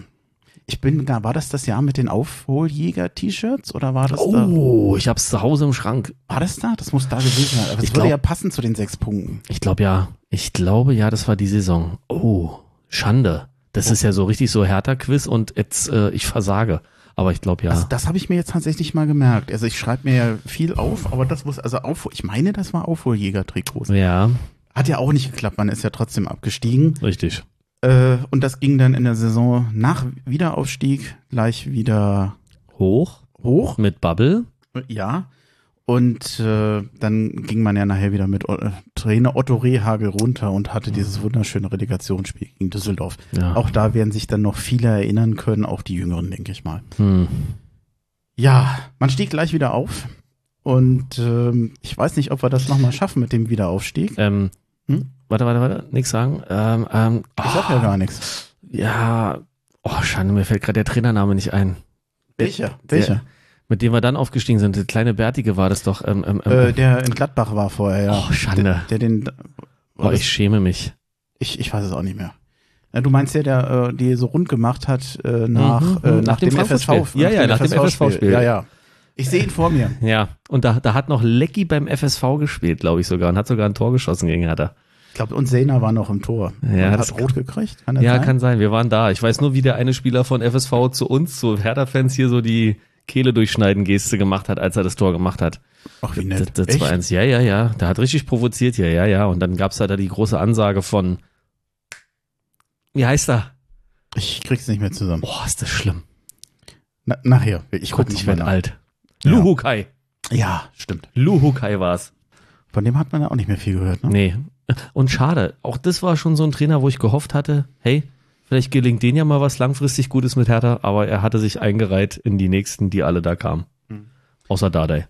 Ich bin gar, war das das Jahr mit den Aufholjäger-T-Shirts oder war das da? Oh, ich hab's zu Hause im Schrank. War das da? Das muss da gewesen sein. Aber das Ich würde glaub- ja passen zu den sechs Punkten. Ich glaube ja. Ich glaube ja, das war die Saison. Oh, Schande. Das ist ja so richtig so härter Quiz und jetzt äh, ich versage. Aber ich glaube ja. Also das habe ich mir jetzt tatsächlich mal gemerkt. Also ich schreibe mir ja viel auf, aber das muss, also auf, ich meine, das war Aufholjäger-Trikots. ja, Hat ja auch nicht geklappt, man ist ja trotzdem abgestiegen. richtig. Äh, und das ging dann in der Saison nach Wiederaufstieg gleich wieder Hoch hoch. mit Bubble. Ja. Und äh, dann ging man ja nachher wieder mit äh, Trainer Otto Rehagel runter und hatte dieses wunderschöne Relegationsspiel gegen Düsseldorf. Ja. Auch da werden sich dann noch viele erinnern können, auch die Jüngeren, denke ich mal. Hm. Ja, man stieg gleich wieder auf. Und ähm, ich weiß nicht, ob wir das nochmal schaffen mit dem Wiederaufstieg. Ähm, Hm? Warte, warte, warte, nix sagen. Ähm, ähm, Ich sag ja gar nichts. ja, oh Schande, mir fällt gerade der Trainername nicht ein. Welcher? Welcher? Mit dem wir dann aufgestiegen sind. Der kleine Bärtige war das doch. Ähm, ähm, Äh, der in Gladbach war vorher, ja. oh, Schande. Der, der den. oh, ich schäme mich. ich, ich weiß es auch nicht mehr. Ja, Du meinst der, der äh, die so rund gemacht hat äh, nach, Mhm, äh, mhm, nach, dem, FSV. Frankfurt-Spiel. Ja, ja, nach dem FSV-Spiel. Ja, ja. Ich sehe ihn vor mir. Ja, und da, da hat noch Lecky beim FSV gespielt, glaube ich sogar, und hat sogar ein Tor geschossen gegen Hertha. Ich glaube, und Sena war noch im Tor. Ja, und das hat rot gekriegt. Kann das Ja, sein? kann sein. Wir waren da. Ich weiß nur, wie der eine Spieler von FSV zu uns, zu Hertha-Fans hier so die Kehle durchschneiden Geste gemacht hat, als er das Tor gemacht hat. Ach, wie Das, nett. das Echt? war eins. Ja, ja, ja. Der hat richtig provoziert hier. Ja, ja. Und dann gab's da, da die große Ansage von, wie heißt er? Ich krieg's nicht mehr zusammen. Boah, ist das schlimm. Na, nachher. Ich guck werde nach. alt. Ja. Luhukai. Ja, stimmt. Luhukai war's. Von dem hat man ja auch nicht mehr viel gehört. Ne? Nee. Und schade. Auch das war schon so ein Trainer, wo ich gehofft hatte, hey, vielleicht gelingt denen ja mal was langfristig Gutes mit Hertha, aber er hatte sich eingereiht in die nächsten, die alle da kamen. Hm. Außer Dardai.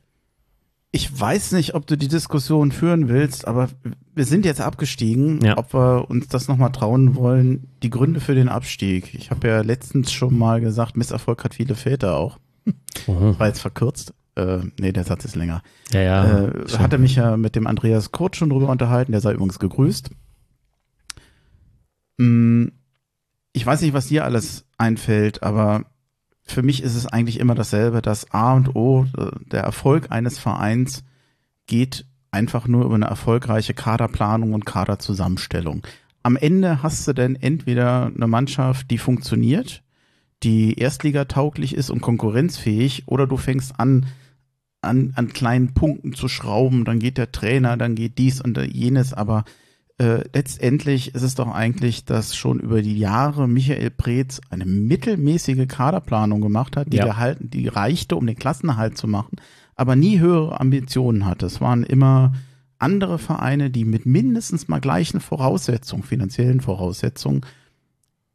Ich weiß nicht, ob du die Diskussion führen willst, aber wir sind jetzt abgestiegen. Ja. Ob wir uns das nochmal trauen wollen, die Gründe für den Abstieg. Ich habe ja letztens schon mal gesagt, Misserfolg hat viele Väter auch. Mhm. War jetzt verkürzt. Äh, nee, der Satz ist länger. Ja, ja. äh, hatte mich ja mit dem Andreas Kurt schon drüber unterhalten, der sei übrigens gegrüßt. Mm, Ich weiß nicht, was dir alles einfällt, aber für mich ist es eigentlich immer dasselbe, dass A und O, äh, der Erfolg eines Vereins geht einfach nur über eine erfolgreiche Kaderplanung und Kaderzusammenstellung. Am Ende hast du denn entweder eine Mannschaft, die funktioniert, die erstligatauglich ist und konkurrenzfähig, oder du fängst an, an, an kleinen Punkten zu schrauben, dann geht der Trainer, dann geht dies und jenes, aber äh, letztendlich ist es doch eigentlich, dass schon über die Jahre Michael Preetz eine mittelmäßige Kaderplanung gemacht hat, die, Ja. gehalten, die reichte, um den Klassenerhalt zu machen, aber nie höhere Ambitionen hatte. Es waren immer andere Vereine, die mit mindestens mal gleichen Voraussetzungen, finanziellen Voraussetzungen,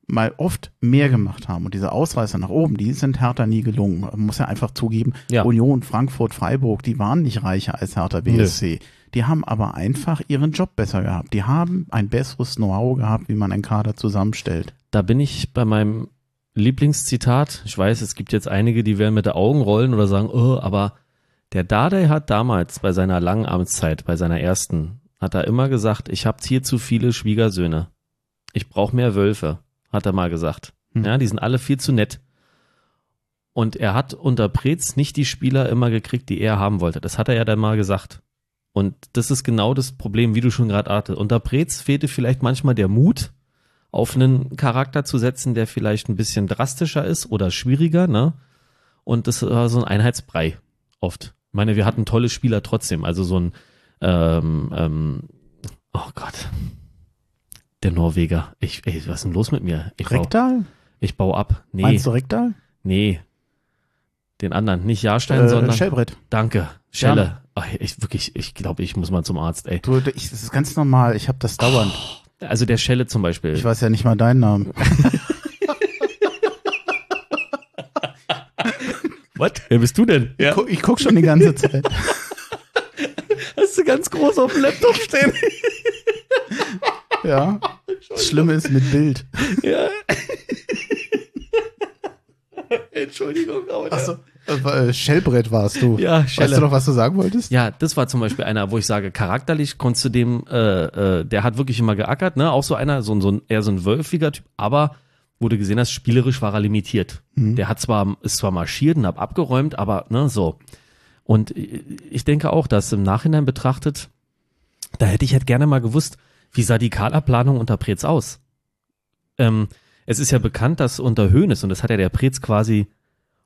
mal oft mehr gemacht haben. Und diese Ausreißer nach oben, die sind Hertha nie gelungen. Man muss ja einfach zugeben, Ja. Union, Frankfurt, Freiburg, die waren nicht reicher als Hertha BSC. Die haben aber einfach ihren Job besser gehabt. Die haben ein besseres Know-how gehabt, wie man einen Kader zusammenstellt. Da bin ich bei meinem Lieblingszitat. Ich weiß, es gibt jetzt einige, die werden mit der Augen rollen oder sagen, oh, aber der Dardai hat damals bei seiner langen Amtszeit, bei seiner ersten, hat er immer gesagt, ich habe hier zu viele Schwiegersöhne. Ich brauche mehr Wölfe, hat er mal gesagt. Hm. Ja, die sind alle viel zu nett. Und er hat unter Preetz nicht die Spieler immer gekriegt, die er haben wollte. Das hat er ja dann mal gesagt. Und das ist genau das Problem, wie du schon gerade artest. Unter Preetz fehlte vielleicht manchmal der Mut, auf einen Charakter zu setzen, der vielleicht ein bisschen drastischer ist oder schwieriger, ne? Und das war so ein Einheitsbrei oft. Ich meine, wir hatten tolle Spieler trotzdem. Also so ein, ähm, ähm, oh Gott, der Norweger. Ich, ey, was ist denn los mit mir? Ich Rektal? ich bau ab. Nee, Meinst du Rektal? nee. Den anderen, nicht Jahrstein, Äh, sondern. Schellbrett. Danke, Schelle. Ach, ich wirklich, ich glaube, ich muss mal zum Arzt, ey. Du, ich, das ist ganz normal. Ich habe das dauernd. Also der Schelle zum Beispiel. Ich weiß ja nicht mal deinen Namen. <laughs> Was? Wer bist du denn? Ich, guck, ich guck schon die ganze Zeit. <laughs> Hast du ganz groß auf dem Laptop stehen? Ja. Das Schlimme ist mit Bild. ja. <laughs> Entschuldigung, aber Achso. Äh, Schellbrett warst du. Ja, Weißt Schelle. du noch, was du sagen wolltest? Ja, das war zum Beispiel einer, wo ich sage, charakterlich konntest du dem, äh, äh, der hat wirklich immer geackert, ne? Auch so einer, so, so ein, eher so ein wölfiger Typ, aber wo du gesehen hast, spielerisch war er limitiert. Der hat zwar, ist zwar marschiert und hab abgeräumt, aber ne, so. Und ich denke auch, dass im Nachhinein betrachtet, da hätte ich halt gerne mal gewusst, wie sah die Kaderplanung unter Preetz aus? Ähm, es ist ja bekannt, dass unter Hoeneß, und das hat ja der Preetz quasi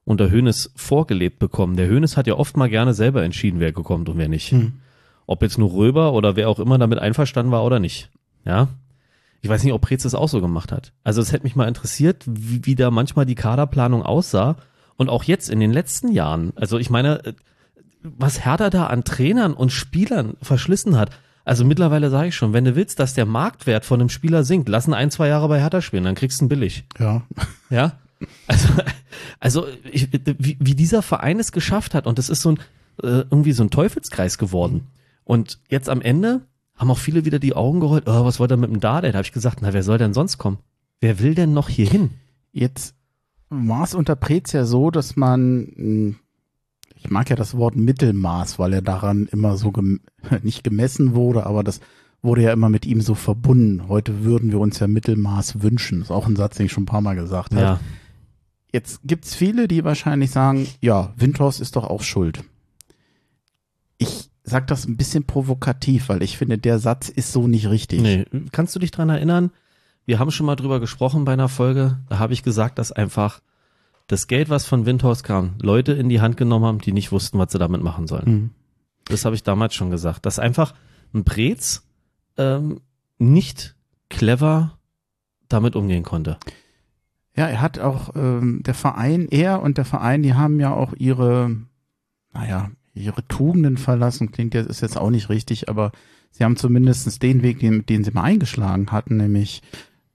unter Hoeneß vorgelebt bekommen. Der Hoeneß hat ja oft mal gerne selber entschieden, wer gekommt und wer nicht. Hm. Ob jetzt nur Röber oder wer auch immer damit einverstanden war oder nicht. Ja. Ich weiß nicht, ob Preetz das auch so gemacht hat. Also es hätte mich mal interessiert, wie, wie da manchmal die Kaderplanung aussah. Und auch jetzt in den letzten Jahren. Also ich meine, äh, was Hertha da an Trainern und Spielern verschlissen hat. Also mittlerweile sage ich schon, wenn du willst, dass der Marktwert von einem Spieler sinkt, lass ihn ein, zwei Jahre bei Hertha spielen, dann kriegst du ihn billig. Ja. <laughs> Ja. Also, also ich, wie, wie dieser Verein es geschafft hat, und das ist so ein äh, irgendwie so ein Teufelskreis geworden. Und jetzt am Ende haben auch viele wieder die Augen gerollt, oh, was wollt ihr mit dem Dardai? Da habe ich gesagt, na, wer soll denn sonst kommen? Wer will denn noch hier hin? Jetzt war es unter Preetz ja so, dass man, hm, ich mag ja das Wort Mittelmaß, weil er daran immer so gem <laughs> nicht gemessen wurde, aber das wurde ja immer mit ihm so verbunden. Heute würden wir uns ja Mittelmaß wünschen. Das ist auch ein Satz, den ich schon ein paar Mal gesagt habe. Ja. Jetzt gibt's viele, die wahrscheinlich sagen, ja, Windhorst ist doch auch schuld. Ich sag das ein bisschen provokativ, weil ich finde, der Satz ist so nicht richtig. Nee. Kannst du dich dran erinnern? Wir haben schon mal drüber gesprochen bei einer Folge. Da habe ich gesagt, dass einfach das Geld, was von Windhorst kam, Leute in die Hand genommen haben, die nicht wussten, was sie damit machen sollen. Mhm. Das habe ich damals schon gesagt. Dass einfach ein Brez ähm, nicht clever damit umgehen konnte. Ja, er hat auch ähm, der Verein, er und der Verein, die haben ja auch ihre, naja, ihre Tugenden verlassen. Klingt jetzt ist jetzt auch nicht richtig, aber sie haben zumindest den Weg, den, den sie mal eingeschlagen hatten, nämlich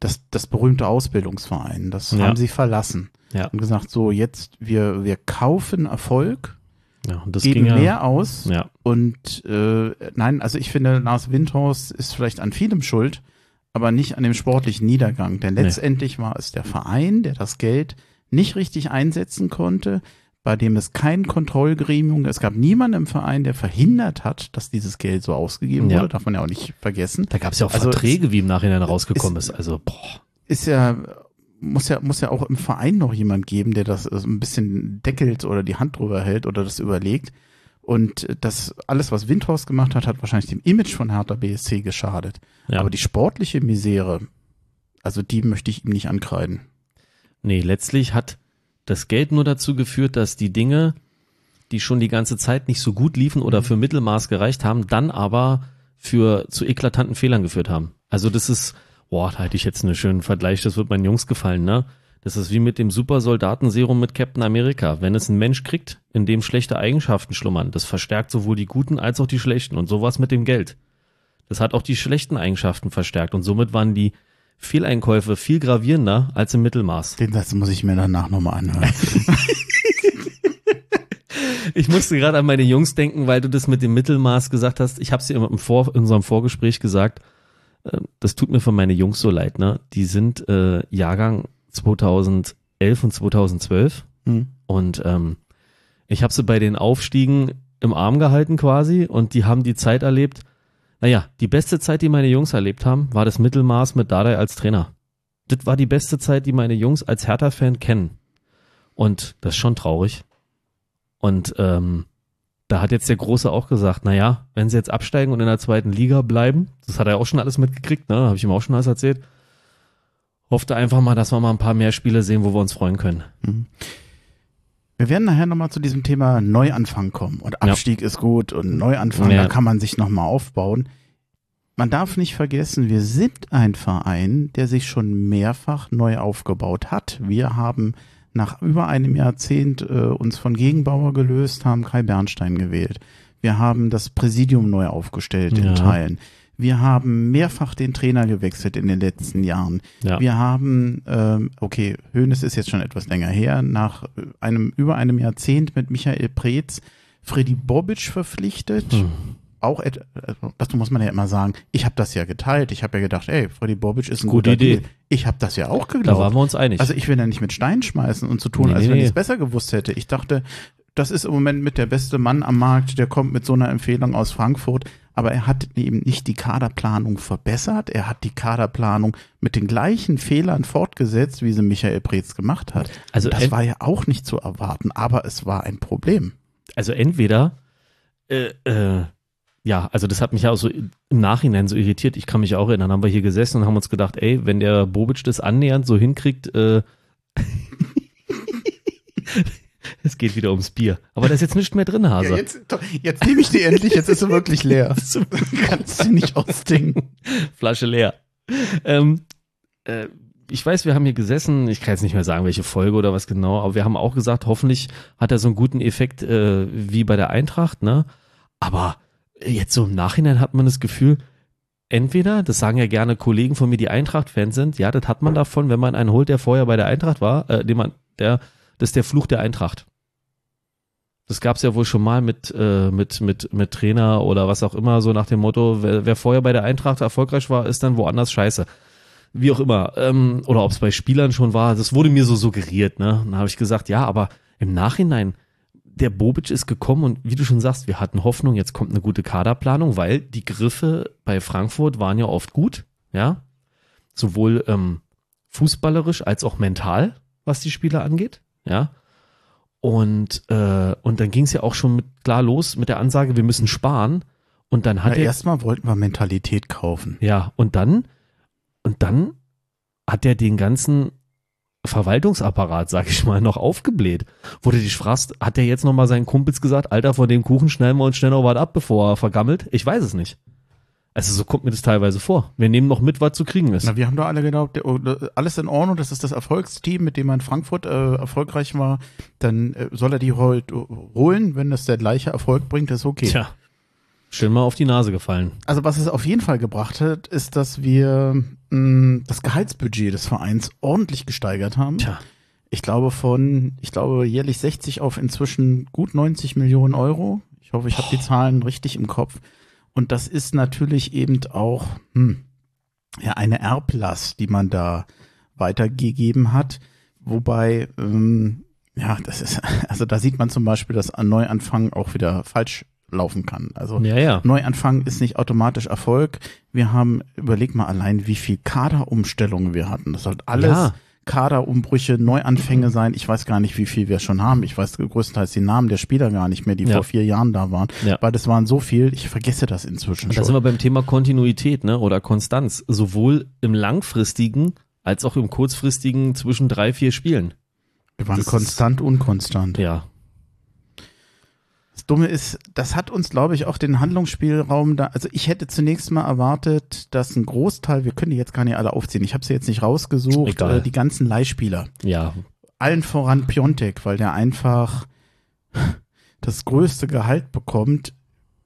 das, das berühmte Ausbildungsverein. Das Ja. haben sie verlassen Ja. und gesagt, so jetzt wir wir kaufen Erfolg, Ja, und das geben ging ja. mehr aus Ja, und äh, nein, also ich finde, Lars Windhorst ist vielleicht an vielem schuld, aber nicht an dem sportlichen Niedergang. Denn Nee. letztendlich war es der Verein, der das Geld nicht richtig einsetzen konnte, bei dem es kein Kontrollgremium, es gab niemanden im Verein, der verhindert hat, dass dieses Geld so ausgegeben Ja. wurde, darf man ja auch nicht vergessen. da gab es ja auch Also Verträge, wie im Nachhinein rausgekommen ist- ist. Also, boah. Ist ja, muss ja, muss ja auch im Verein noch jemand geben, der das so ein bisschen deckelt oder die Hand drüber hält oder das überlegt. Und das alles, was Windhorst gemacht hat, hat wahrscheinlich dem Image von Hertha BSC geschadet. Ja. Aber die sportliche Misere, also die möchte ich ihm nicht ankreiden. Nee, letztlich hat das Geld nur dazu geführt, dass die Dinge, die schon die ganze Zeit nicht so gut liefen oder für Mittelmaß gereicht haben, dann aber für zu eklatanten Fehlern geführt haben. Also das ist, boah, da hätte ich jetzt einen schönen Vergleich, das wird meinen Jungs gefallen, ne? Das ist wie mit dem Supersoldatenserum mit Captain America. Wenn es ein Mensch kriegt, in dem schlechte Eigenschaften schlummern, das verstärkt sowohl die guten als auch die schlechten. Und sowas mit dem Geld. Das hat auch die schlechten Eigenschaften verstärkt. Und somit waren die Fehleinkäufe viel gravierender als im Mittelmaß. Den Satz muss ich mir danach nochmal anhören. <laughs> Ich musste gerade an meine Jungs denken, weil du das mit dem Mittelmaß gesagt hast. Ich habe es dir im Vor in unserem Vorgespräch gesagt. Äh, Das tut mir für meine Jungs so leid. Ne? Die sind äh, Jahrgang 2011 und 2012 Hm. und ähm, ich habe sie bei den Aufstiegen im Arm gehalten quasi und die haben die Zeit erlebt. Naja, die beste Zeit, die meine Jungs erlebt haben, war das Mittelmaß mit Dardai als Trainer. Das war die beste Zeit, die meine Jungs als Hertha-Fan kennen. Und das ist schon traurig. Und ähm, da hat jetzt der Große auch gesagt, naja, wenn sie jetzt absteigen und in der zweiten Liga bleiben, das hat er auch schon alles mitgekriegt, ne? Habe ich ihm auch schon alles erzählt. Hoffte einfach mal, dass wir mal ein paar mehr Spiele sehen, wo wir uns freuen können. Wir werden nachher nochmal zu diesem Thema Neuanfang kommen. Und Ja. Abstieg ist gut und Neuanfang, Ja. da kann man sich nochmal aufbauen. Man darf nicht vergessen, wir sind ein Verein, der sich schon mehrfach neu aufgebaut hat. Wir haben nach über einem Jahrzehnt äh, uns von Gegenbauer gelöst, haben Kai Bernstein gewählt. Wir haben das Präsidium neu aufgestellt Ja. in Teilen. Wir haben mehrfach den Trainer gewechselt in den letzten Jahren. Ja. Wir haben, ähm, okay, Hönes ist jetzt schon etwas länger her, nach äh, einem über einem Jahrzehnt mit Michael Preetz Freddy Bobic verpflichtet. Hm. Auch, äh, das muss man ja immer sagen, ich habe das ja geteilt. Ich habe ja gedacht, ey, Freddy Bobic ist ein Gute Idee. Deal. Ich habe das ja auch Da geglaubt. waren wir uns einig. Also ich will ja nicht mit Stein schmeißen und zu tun, Nee, als nee, wenn ich es besser gewusst hätte. Ich dachte, das ist im Moment mit der beste Mann am Markt, der kommt mit so einer Empfehlung aus Frankfurt. Aber er hat eben nicht die Kaderplanung verbessert. Er hat die Kaderplanung mit den gleichen Fehlern fortgesetzt, wie sie Michael Preetz gemacht hat. Also das war ja auch nicht zu erwarten, aber es war ein Problem. also entweder, äh, äh, ja, also das hat mich ja auch so im Nachhinein so irritiert. Ich kann mich auch erinnern, haben wir hier gesessen und haben uns gedacht, ey, wenn der Bobic das annähernd so hinkriegt, äh, <laughs> <laughs> es geht wieder ums Bier. Aber da ist jetzt nichts mehr drin, Hase. Ja, jetzt, jetzt nehme ich die endlich, jetzt ist sie wirklich leer. <laughs> Du kannst sie nicht ausdingen. Flasche leer. Ähm, äh, ich weiß, wir haben hier gesessen, ich kann jetzt nicht mehr sagen, welche Folge oder was genau, aber wir haben auch gesagt, hoffentlich hat er so einen guten Effekt äh, wie bei der Eintracht, ne? Aber jetzt so im Nachhinein hat man das Gefühl, entweder, das sagen ja gerne Kollegen von mir, die Eintracht-Fans sind, ja, das hat man davon, wenn man einen holt, der vorher bei der Eintracht war, äh, den man, der, das ist der Fluch der Eintracht. Das gab's ja wohl schon mal mit, äh, mit, mit, mit Trainer oder was auch immer, so nach dem Motto, wer, wer vorher bei der Eintracht erfolgreich war, ist dann woanders scheiße. wie auch immer, ähm, oder ob es bei Spielern schon war, das wurde mir so suggeriert, ne? Dann habe ich gesagt, ja, aber im Nachhinein, der Bobic ist gekommen und wie du schon sagst, wir hatten Hoffnung, jetzt kommt eine gute Kaderplanung, weil die Griffe bei Frankfurt waren ja oft gut, ja, sowohl ähm, fußballerisch als auch mental, was die Spieler angeht, ja. Und, äh, und dann ging es ja auch schon mit, klar los mit der Ansage, wir müssen sparen. Und dann hat Na, er. erstmal wollten wir Mentalität kaufen. Ja, und dann, und dann hat er den ganzen Verwaltungsapparat, sag ich mal, noch aufgebläht. Wo du dich fragst, hat er jetzt nochmal seinen Kumpels gesagt, Alter, von dem Kuchen schneiden wir uns schnell noch was ab, bevor er vergammelt? Ich weiß es nicht. Also so kommt mir das teilweise vor. Wir nehmen noch mit, was zu kriegen ist. Na, wir haben doch alle geglaubt, oh, alles in Ordnung, das ist das Erfolgsteam, mit dem er in Frankfurt äh, erfolgreich war. Dann äh, soll er die heute holen, wenn das der gleiche Erfolg bringt, ist okay. Tja, schön mal auf die Nase gefallen. Also was es auf jeden Fall gebracht hat, ist, dass wir mh, das Gehaltsbudget des Vereins ordentlich gesteigert haben. Tja, Ich glaube von, ich glaube jährlich 60 auf inzwischen gut 90 Millionen Euro. Ich hoffe, ich habe die Zahlen richtig im Kopf. Und das ist natürlich eben auch hm, ja eine Erblast, die man da weitergegeben hat. Wobei, ähm, ja, das ist, <laughs> also da sieht man zum Beispiel, dass ein Neuanfang auch wieder falsch laufen kann. Also ja, ja. Neuanfang ist nicht automatisch Erfolg. Wir haben, überleg mal allein, wie viel Kaderumstellungen wir hatten. Das soll alles Ja. Kaderumbrüche, Neuanfänge sein. Ich weiß gar nicht, wie viel wir schon haben. Ich weiß größtenteils die Namen der Spieler gar nicht mehr, die Ja. vor vier Jahren da waren. Ja. Weil das waren so viel, ich vergesse das inzwischen Und da sind schon. wir beim Thema Kontinuität, ne? Oder Konstanz. Sowohl im langfristigen als auch im kurzfristigen zwischen drei, vier Spielen. Wir waren das konstant, unkonstant. Ja. Dumme ist, das hat uns, glaube ich, auch den Handlungsspielraum da. Also ich hätte zunächst mal erwartet, dass ein Großteil, wir können die jetzt gar nicht alle aufziehen, ich habe sie jetzt nicht rausgesucht, Egal. äh, die ganzen Leihspieler. Ja. allen voran Piontek, weil der einfach das größte Gehalt bekommt.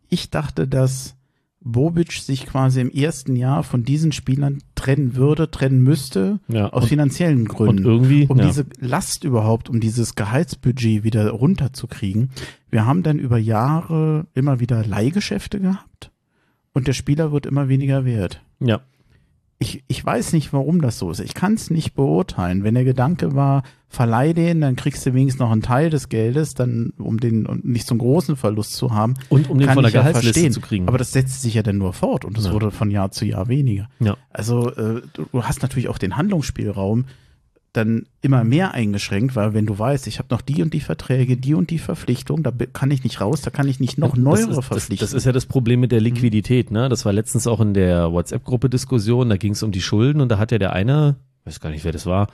Ich dachte, dass Bobic sich quasi im ersten Jahr von diesen Spielern trennen würde, trennen müsste, Ja. aus Und, finanziellen und Gründen. irgendwie. um ja. diese Last überhaupt, um dieses Gehaltsbudget wieder runterzukriegen. Wir haben dann über Jahre immer wieder Leihgeschäfte gehabt und der Spieler wird immer weniger wert ja. Ich, ich weiß nicht, warum das so ist. Ich kann es nicht beurteilen. Wenn der Gedanke war, verleih den, dann kriegst du wenigstens noch einen Teil des Geldes, dann um den um nicht so einen großen Verlust zu haben. Und um den von der ja Gehaltsliste verstehen. zu kriegen. Aber das setzt sich ja dann nur fort und es Ja. wurde von Jahr zu Jahr weniger. ja. Also äh, du hast natürlich auch den Handlungsspielraum dann immer mehr eingeschränkt, weil wenn du weißt, ich habe noch die und die Verträge, die und die Verpflichtung, da kann ich nicht raus, da kann ich nicht noch neuere das ist, das, verpflichten. das ist ja das Problem mit der Liquidität, ne? Das war letztens auch in der WhatsApp-Gruppe Diskussion, da ging es um die Schulden und da hat ja der eine, weiß gar nicht, wer das war,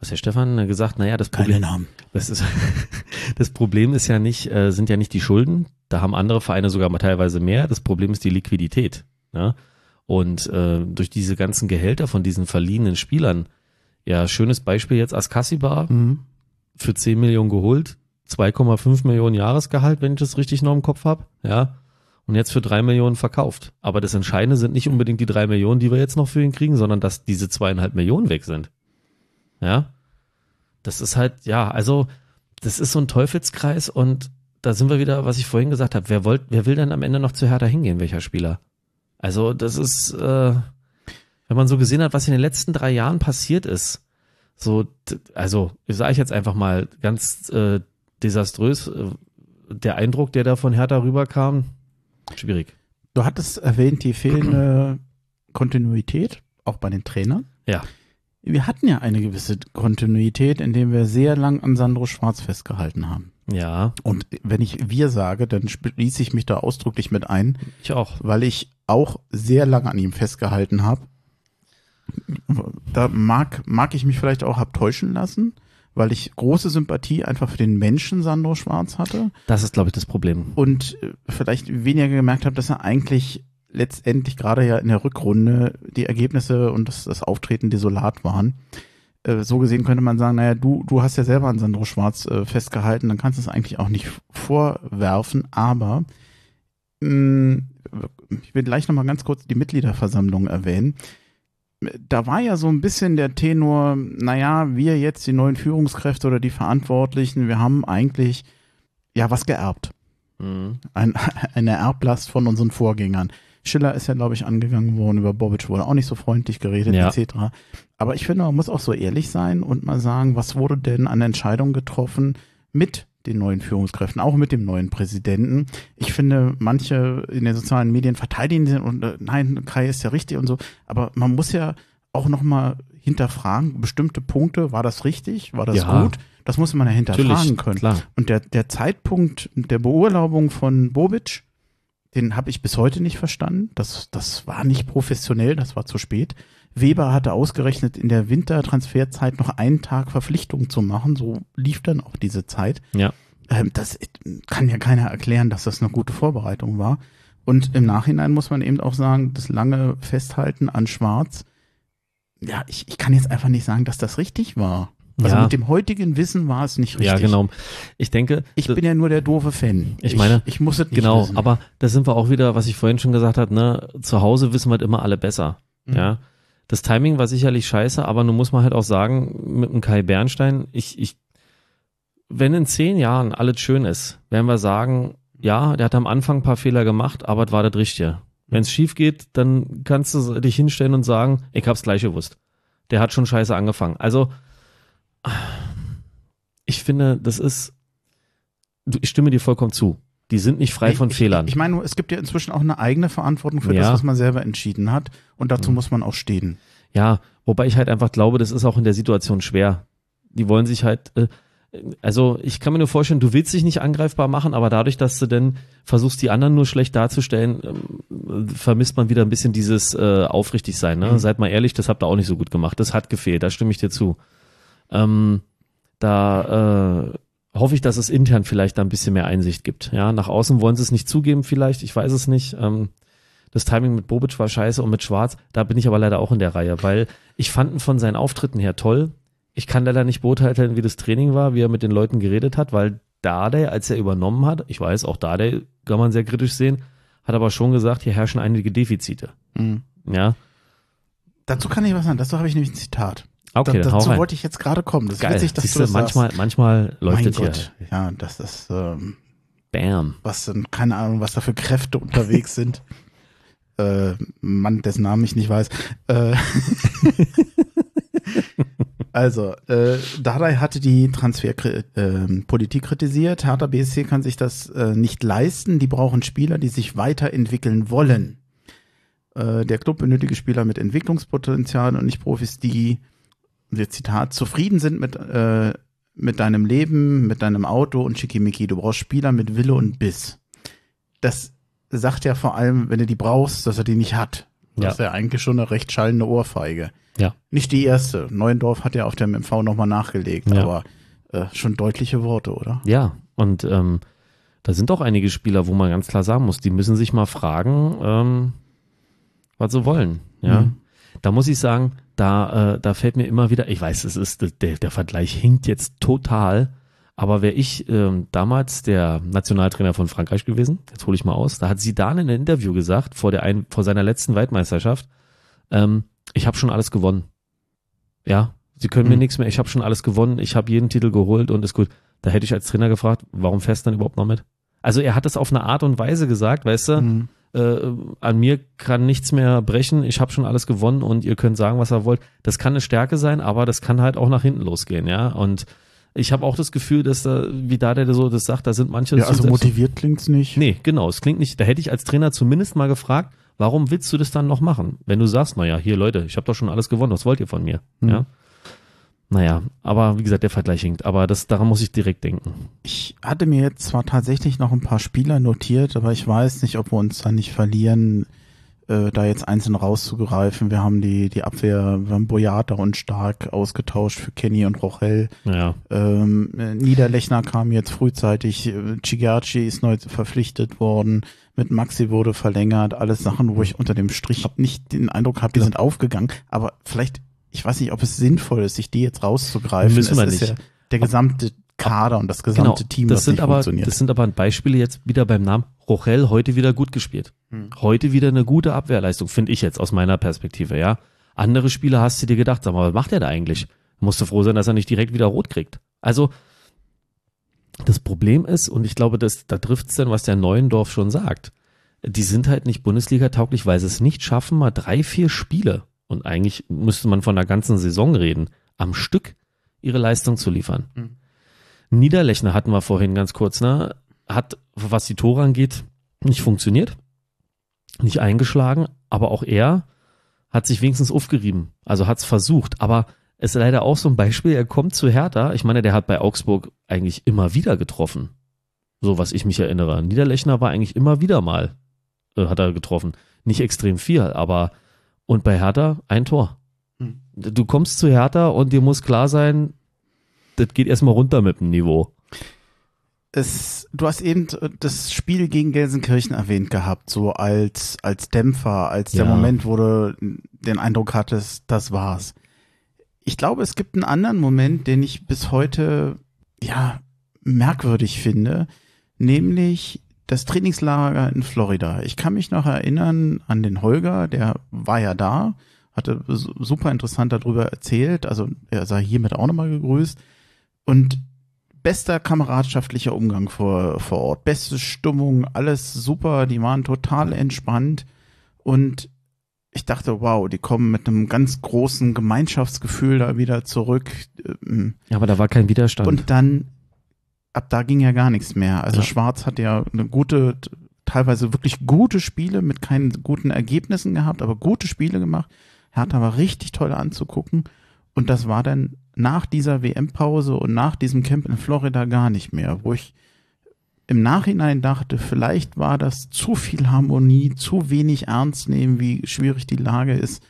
was der Stefan gesagt, naja, das Keine Problem, Namen. das ist, <laughs> das Problem ist ja nicht, äh, sind ja nicht die Schulden, da haben andere Vereine sogar mal teilweise mehr, das Problem ist die Liquidität, ne? Und äh, durch diese ganzen Gehälter von diesen verliehenen Spielern, ja, schönes Beispiel jetzt Askasibar, Mhm. für 10 Millionen geholt, 2,5 Millionen Jahresgehalt, wenn ich das richtig noch im Kopf habe, ja. Und jetzt für 3 Millionen verkauft. Aber das Entscheidende sind nicht unbedingt die 3 Millionen, die wir jetzt noch für ihn kriegen, sondern dass diese zweieinhalb Millionen weg sind. Ja. Das ist halt, ja, also, das ist so ein Teufelskreis und da sind wir wieder, was ich vorhin gesagt habe, wer wollt, wer will denn am Ende noch zu Hertha hingehen, welcher Spieler? Also, das ist, äh, wenn man so gesehen hat, was in den letzten drei Jahren passiert ist, so, also, sage ich jetzt einfach mal ganz äh, desaströs, äh, der Eindruck, der da von Hertha rüberkam, schwierig. Du hattest erwähnt, die fehlende <clears throat> Kontinuität, auch bei den Trainern. Ja. Wir hatten ja eine gewisse Kontinuität, indem wir sehr lang an Sandro Schwarz festgehalten haben. Ja, Und wenn ich wir sage, dann schließe ich mich da ausdrücklich mit ein, ich auch. weil ich auch sehr lange an ihm festgehalten habe. Da mag, mag ich mich vielleicht auch hab täuschen lassen, weil ich große Sympathie einfach für den Menschen Sandro Schwarz hatte Das ist, glaube ich, das Problem. und äh, vielleicht weniger gemerkt habe, dass er eigentlich letztendlich gerade ja in der Rückrunde die Ergebnisse und das, das Auftreten desolat waren. Äh, So gesehen könnte man sagen, naja, du, du hast ja selber an Sandro Schwarz äh, festgehalten, dann kannst du es eigentlich auch nicht vorwerfen, aber mh, ich will gleich nochmal ganz kurz die Mitgliederversammlung erwähnen. Da war ja so ein bisschen der Tenor, naja, wir jetzt die neuen Führungskräfte oder die Verantwortlichen, wir haben eigentlich ja was geerbt Mhm. ein, <laughs> eine Erblast von unseren Vorgängern. Schiller ist ja, glaube ich, angegangen worden, über Bobic wurde auch nicht so freundlich geredet, Ja. etc. Aber ich finde, man muss auch so ehrlich sein und mal sagen, was wurde denn an Entscheidungen getroffen mit den neuen Führungskräften, auch mit dem neuen Präsidenten. Ich finde, manche in den sozialen Medien verteidigen den und äh, nein, Kai ist ja richtig und so. Aber man muss ja auch nochmal hinterfragen, bestimmte Punkte, war das richtig, war das Ja. gut? Das muss man ja hinterfragen Natürlich, können. klar. Und der, der Zeitpunkt der Beurlaubung von Bobic, den habe ich bis heute nicht verstanden. Das, das war nicht professionell, das war zu spät. Weber hatte ausgerechnet, in der Wintertransferzeit noch einen Tag Verpflichtung zu machen. So lief dann auch diese Zeit. Ja. Ähm, das kann ja keiner erklären, dass das eine gute Vorbereitung war. Und im Nachhinein muss man eben auch sagen, das lange Festhalten an Schwarz, ja, ich, ich kann jetzt einfach nicht sagen, dass das richtig war. Also Ja. mit dem heutigen Wissen war es nicht richtig. Ja, genau. Ich denke, Ich bin ja nur der doofe Fan. Ich meine, ich, muss es nicht genau, wissen. aber da sind wir auch wieder, was ich vorhin schon gesagt habe, ne, zu Hause wissen wir halt immer alle besser. Mhm. Ja. Das Timing war sicherlich scheiße, aber nun muss man halt auch sagen, mit dem Kai Bernstein, ich, ich, wenn in zehn Jahren alles schön ist, werden wir sagen, ja, der hat am Anfang ein paar Fehler gemacht, aber es war das Richtige. Wenn es schief geht, dann kannst du dich hinstellen und sagen, ich hab's gleich gewusst. Der hat schon scheiße angefangen. Also, ich finde, das ist, ich stimme dir vollkommen zu. Die sind nicht frei von ich, Fehlern. Ich, ich meine, es gibt ja inzwischen auch eine eigene Verantwortung für Ja. das, was man selber entschieden hat. Und dazu Mhm. muss man auch stehen. Ja, wobei ich halt einfach glaube, das ist auch in der Situation schwer. Die wollen sich halt, äh, also ich kann mir nur vorstellen, du willst dich nicht angreifbar machen, aber dadurch, dass du dann versuchst, die anderen nur schlecht darzustellen, ähm, vermisst man wieder ein bisschen dieses äh, aufrichtig sein. Ne? Mhm. Seid mal ehrlich, das habt ihr auch nicht so gut gemacht. Das hat gefehlt, da stimme ich dir zu. Ähm, da äh, hoffe ich, dass es intern vielleicht da ein bisschen mehr Einsicht gibt. Ja, nach außen wollen sie es nicht zugeben, vielleicht, ich weiß es nicht. Ähm, das Timing mit Bobic war scheiße und mit Schwarz, da bin ich aber leider auch in der Reihe, weil ich fand ihn von seinen Auftritten her toll. Ich kann leider nicht beurteilen, wie das Training war, wie er mit den Leuten geredet hat, weil Dardai, als er übernommen hat, ich weiß, auch Dardai kann man sehr kritisch sehen, hat aber schon gesagt, hier herrschen einige Defizite. Mhm. Ja, Dazu kann ich was sagen. Dazu habe ich nämlich ein Zitat. Okay, da, dazu wollte ich jetzt gerade kommen. Das ist Geil, witzig, dass siehst du das manchmal, sagst. manchmal läuft mein es hier. Gott. Ja, das ist, ähm, Bam. was denn, keine Ahnung, was da für Kräfte unterwegs <laughs> sind. Äh, Mann, dessen Namen ich nicht weiß. Äh, <laughs> also, äh, Dardai hatte die Transferpolitik äh, Politik kritisiert. Hertha BSC kann sich das äh, nicht leisten. Die brauchen Spieler, die sich weiterentwickeln wollen. Äh, der Club benötige Spieler mit Entwicklungspotenzial und nicht Profis, die, Zitat, zufrieden sind mit, äh, mit deinem Leben, mit deinem Auto und Schickimicki. Du brauchst Spieler mit Wille und Biss. Das sagt ja vor allem, wenn du die brauchst, dass er die nicht hat. Das Ja. ist ja eigentlich schon eine recht schallende Ohrfeige. Ja. Nicht die erste. Neuendorf hat ja auf dem MV nochmal nachgelegt, Ja. aber äh, schon deutliche Worte, oder? Ja, und ähm, da sind auch einige Spieler, wo man ganz klar sagen muss, die müssen sich mal fragen, ähm, was sie wollen. Ja, Mhm. Da muss ich sagen, da, äh, da fällt mir immer wieder, ich weiß, es ist der, der Vergleich hinkt jetzt total, aber wäre ich ähm, damals der Nationaltrainer von Frankreich gewesen, jetzt hole ich mal aus, da hat Zidane in einem Interview gesagt vor der ein, vor seiner letzten Weltmeisterschaft, ähm, ich habe schon alles gewonnen. Ja, sie können mir Mhm. nichts mehr, ich habe schon alles gewonnen, ich habe jeden Titel geholt und ist gut. Da hätte ich als Trainer gefragt, warum fährst du dann überhaupt noch mit? Also er hat es auf eine Art und Weise gesagt, weißt du, Mhm. Äh, an mir kann nichts mehr brechen, ich habe schon alles gewonnen und ihr könnt sagen, was ihr wollt. Das kann eine Stärke sein, aber das kann halt auch nach hinten losgehen, ja. Und ich habe auch das Gefühl, dass da, wie da der so das sagt, da sind manche Ja, so also motiviert klingt's nicht. Nee, genau, es klingt nicht, da hätte ich als Trainer zumindest mal gefragt, warum willst du das dann noch machen? Wenn du sagst, naja, hier Leute, ich habe doch schon alles gewonnen, was wollt ihr von mir? Mhm. Ja. Naja, aber wie gesagt, der Vergleich hinkt, aber das, daran muss ich direkt denken. Ich hatte mir jetzt zwar tatsächlich noch ein paar Spieler notiert, aber ich weiß nicht, ob wir uns da nicht verlieren, äh, da jetzt einzeln rauszugreifen. Wir haben die, die Abwehr, wir haben Boyata und Stark ausgetauscht für Kenny und Rochel. Naja, Ähm, äh, Niederlechner kam jetzt frühzeitig, äh, Chigachi ist neu verpflichtet worden, mit Maxi wurde verlängert, alles Sachen, wo ich unter dem Strich nicht den Eindruck habe, die sind aufgegangen, aber vielleicht, ich weiß nicht, ob es sinnvoll ist, sich die jetzt rauszugreifen. Müssen wir es ist nicht. ja der gesamte Kader und das genau, gesamte Team, das das, sind aber, funktioniert. das sind aber Beispiele jetzt wieder beim Namen Rochel, heute wieder gut gespielt. Hm. Heute wieder eine gute Abwehrleistung, finde ich jetzt aus meiner Perspektive, ja. Andere Spieler hast du dir gedacht, sag mal, was macht der da eigentlich? Musst du froh sein, dass er nicht direkt wieder rot kriegt. Also, das Problem ist, und ich glaube, das, da trifft es dann, was der Neuendorf schon sagt. die sind halt nicht Bundesliga tauglich, weil sie es nicht schaffen, mal drei, vier Spiele und eigentlich müsste man von der ganzen Saison reden, am Stück ihre Leistung zu liefern. Mhm. Niederlechner hatten wir vorhin ganz kurz, ne? Hat, was die Tore angeht, nicht funktioniert, nicht eingeschlagen, aber auch er hat sich wenigstens aufgerieben, also hat es versucht, aber ist leider auch so ein Beispiel, er kommt zu Hertha, ich meine, der hat bei Augsburg eigentlich immer wieder getroffen, so was ich mich erinnere. Niederlechner war eigentlich immer wieder mal, äh, hat er getroffen. Nicht extrem viel, aber und bei Hertha ein Tor. Hm. Du kommst zu Hertha und dir muss klar sein, das geht erstmal runter mit dem Niveau. Es, du hast eben das Spiel gegen Gelsenkirchen erwähnt gehabt, so als, als Dämpfer, als der ja. Moment, wo du den Eindruck hattest, das war's. Ich glaube, es gibt einen anderen Moment, den ich bis heute, ja, merkwürdig finde, nämlich das Trainingslager in Florida. Ich kann mich noch erinnern an den Holger, der war ja da, hatte super interessant darüber erzählt, also er sei hiermit auch nochmal gegrüßt und bester kameradschaftlicher Umgang vor, vor Ort, beste Stimmung, alles super, die waren total entspannt und ich dachte, wow, die kommen mit einem ganz großen Gemeinschaftsgefühl da wieder zurück. Ähm, ja, aber da war kein Widerstand. Und dann, ab da ging ja gar nichts mehr. Also ja. Schwarz hat ja eine gute, teilweise wirklich gute Spiele mit keinen guten Ergebnissen gehabt, aber gute Spiele gemacht. Hertha war richtig toll anzugucken. Und das war dann nach dieser WM-Pause und nach diesem Camp in Florida gar nicht mehr, wo ich im Nachhinein dachte, vielleicht war das zu viel Harmonie, zu wenig ernst nehmen, wie schwierig die Lage ist.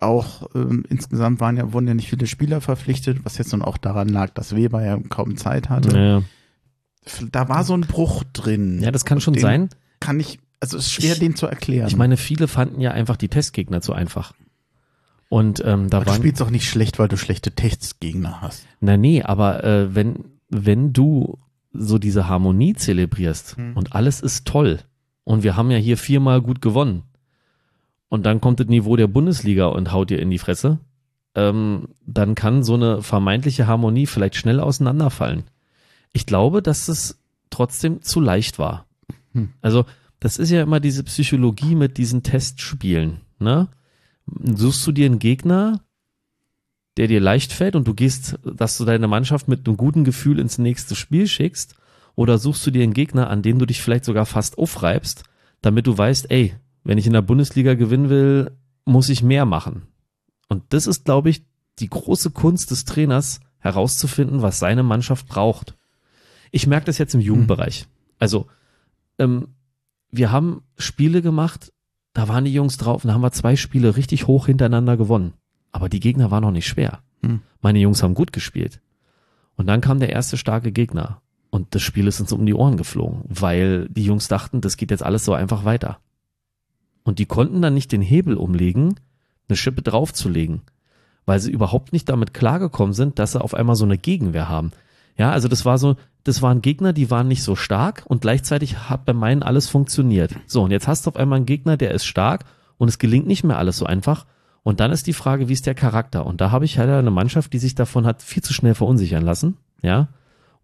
Auch ähm, insgesamt waren ja, wurden ja nicht viele Spieler verpflichtet, was jetzt nun auch daran lag, dass Weber ja kaum Zeit hatte. Naja. Da war so ein Bruch drin. Ja, das kann schon sein. Kann ich, also es ist schwer, ich, den zu erklären. Ich meine, viele fanden ja einfach die Testgegner zu einfach. Und ähm, da aber waren. Du spielst auch nicht schlecht, weil du schlechte Testgegner hast. Na nee, aber äh, wenn wenn du so diese Harmonie zelebrierst mhm. und alles ist toll und wir haben ja hier viermal gut gewonnen und dann kommt das Niveau der Bundesliga und haut dir in die Fresse, ähm, dann kann so eine vermeintliche Harmonie vielleicht schnell auseinanderfallen. Ich glaube, dass es trotzdem zu leicht war. Hm. Also das ist ja immer diese Psychologie mit diesen Testspielen. Ne? Suchst du dir einen Gegner, der dir leicht fällt und du gehst, dass du deine Mannschaft mit einem guten Gefühl ins nächste Spiel schickst? Oder suchst du dir einen Gegner, an dem du dich vielleicht sogar fast aufreibst, damit du weißt, ey, wenn ich in der Bundesliga gewinnen will, muss ich mehr machen. Und das ist, glaube ich, die große Kunst des Trainers, herauszufinden, was seine Mannschaft braucht. Ich merke das jetzt im Jugendbereich. Also, ähm, wir haben Spiele gemacht, da waren die Jungs drauf und da haben wir zwei Spiele richtig hoch hintereinander gewonnen. Aber die Gegner waren noch nicht schwer. Hm. Meine Jungs haben gut gespielt. Und dann kam der erste starke Gegner. Und das Spiel ist uns um die Ohren geflogen, weil die Jungs dachten, das geht jetzt alles so einfach weiter. Und die konnten dann nicht den Hebel umlegen, eine Schippe draufzulegen, weil sie überhaupt nicht damit klargekommen sind, dass sie auf einmal so eine Gegenwehr haben. Ja, also das war so, das waren Gegner, die waren nicht so stark und gleichzeitig hat bei meinen alles funktioniert. So, und jetzt hast du auf einmal einen Gegner, der ist stark und es gelingt nicht mehr alles so einfach und dann ist die Frage, wie ist der Charakter? Und da habe ich halt eine Mannschaft, die sich davon hat viel zu schnell verunsichern lassen. Ja.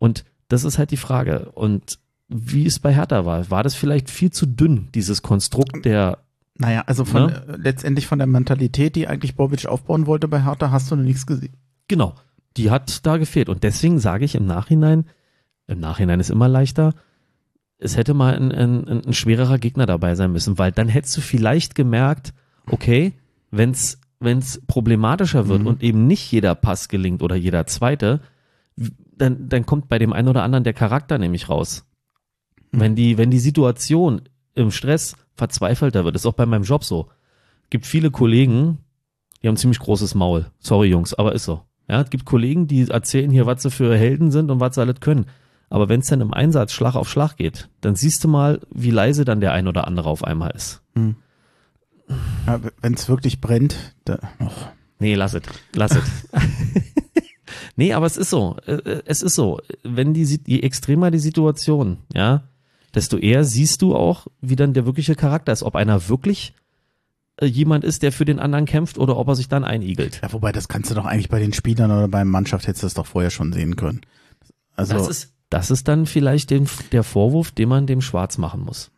Und das ist halt die Frage. Und wie es bei Hertha war, war das vielleicht viel zu dünn, dieses Konstrukt der naja, also von ne? letztendlich von der Mentalität, die eigentlich Bobic aufbauen wollte bei Hertha, hast du noch nichts gesehen. Genau, die hat da gefehlt. Und deswegen sage ich im Nachhinein, im Nachhinein ist immer leichter, es hätte mal ein, ein, ein schwererer Gegner dabei sein müssen, weil dann hättest du vielleicht gemerkt, okay, wenn es wenn's problematischer wird mhm. und eben nicht jeder Pass gelingt oder jeder zweite, dann, dann kommt bei dem einen oder anderen der Charakter nämlich raus. Mhm. Wenn die, wenn die Situation im Stress verzweifelter wird, ist auch bei meinem Job so. Gibt viele Kollegen, die haben ziemlich großes Maul. Sorry Jungs, aber ist so. Ja, es gibt Kollegen, die erzählen hier, was sie für Helden sind und was sie alles können. Aber wenn es dann im Einsatz Schlag auf Schlag geht, dann siehst du mal, wie leise dann der ein oder andere auf einmal ist. Mhm. Ja, Wenn es wirklich brennt, da, oh. Nee, lass es. Lass es. <laughs> nee, aber es ist so. Äh, äh, es ist so. Wenn die, je extremer die Situation, ja, desto eher siehst du auch, wie dann der wirkliche Charakter ist. Ob einer wirklich äh, jemand ist, der für den anderen kämpft oder ob er sich dann einigelt. Ja, wobei, das kannst du doch eigentlich bei den Spielern oder beim Mannschaft hättest du das doch vorher schon sehen können. Also. Das ist, das ist dann vielleicht den, der Vorwurf, den man dem Schwarz machen muss.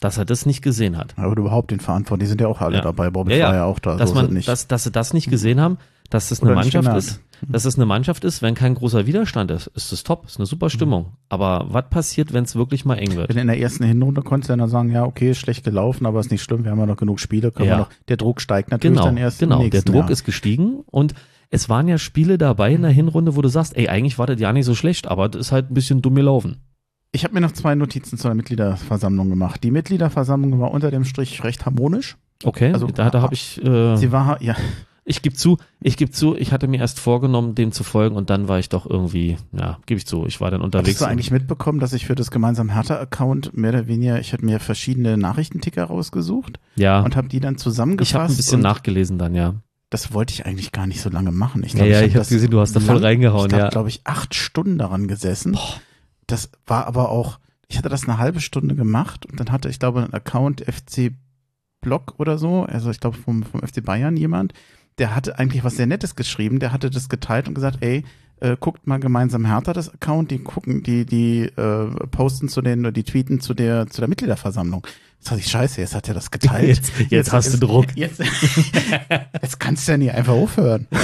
dass er das nicht gesehen hat. Aber überhaupt den Verantwortlichen, die sind ja auch alle Ja. dabei. Bobby Ja, war ja auch da. dass so man, nicht. dass, dass sie das nicht gesehen haben, dass es eine Oder nicht Mannschaft ist, dass es eine Mannschaft ist, wenn kein großer Widerstand ist, ist es top, ist eine super Stimmung. Aber was passiert, wenn es wirklich mal eng wird? Wenn in der ersten Hinrunde konntest du dann sagen, ja, okay, ist schlecht gelaufen, aber ist nicht schlimm, wir haben ja noch genug Spiele, können Ja. wir noch, der Druck steigt natürlich Genau, dann erst genau. Der Druck Jahr. ist gestiegen und es waren ja Spiele dabei in der Hinrunde, wo du sagst, ey, eigentlich war das ja nicht so schlecht, aber das ist halt ein bisschen dumm gelaufen. Ich habe mir noch zwei Notizen zur Mitgliederversammlung gemacht. Die Mitgliederversammlung war unter dem Strich recht harmonisch. Okay, Also, da, da habe ich, äh, Sie war, ja, ich gebe zu, ich gebe zu, ich hatte mir erst vorgenommen, dem zu folgen und dann war ich doch irgendwie, ja, gebe ich zu, ich war dann unterwegs. Hast du eigentlich mitbekommen, dass ich für das gemeinsame Hertha-Account mehr oder weniger, ich hatte mir verschiedene Nachrichtenticker rausgesucht ja, und habe die dann zusammengefasst. ich habe ein bisschen nachgelesen dann, ja. Das wollte ich eigentlich gar nicht so lange machen. Ich Ja, ja, ich hab habe gesehen, du hast da voll reingehauen, Ich habe, ja. glaube ich, acht Stunden daran gesessen. Das war aber auch, ich hatte das eine halbe Stunde gemacht und dann hatte ich, glaube einen Account FC Blog oder so, also ich glaube vom, vom FC Bayern jemand, der hatte eigentlich was sehr Nettes geschrieben, der hatte das geteilt und gesagt, ey, äh, guckt mal gemeinsam Hertha das Account, die gucken, die, die äh, posten zu den, oder die tweeten zu der, zu der Mitgliederversammlung. Jetzt dachte ich, scheiße, jetzt hat er das geteilt. Jetzt- jetzt hast du Druck. Jetzt, <laughs> jetzt kannst du ja nicht einfach aufhören. <laughs>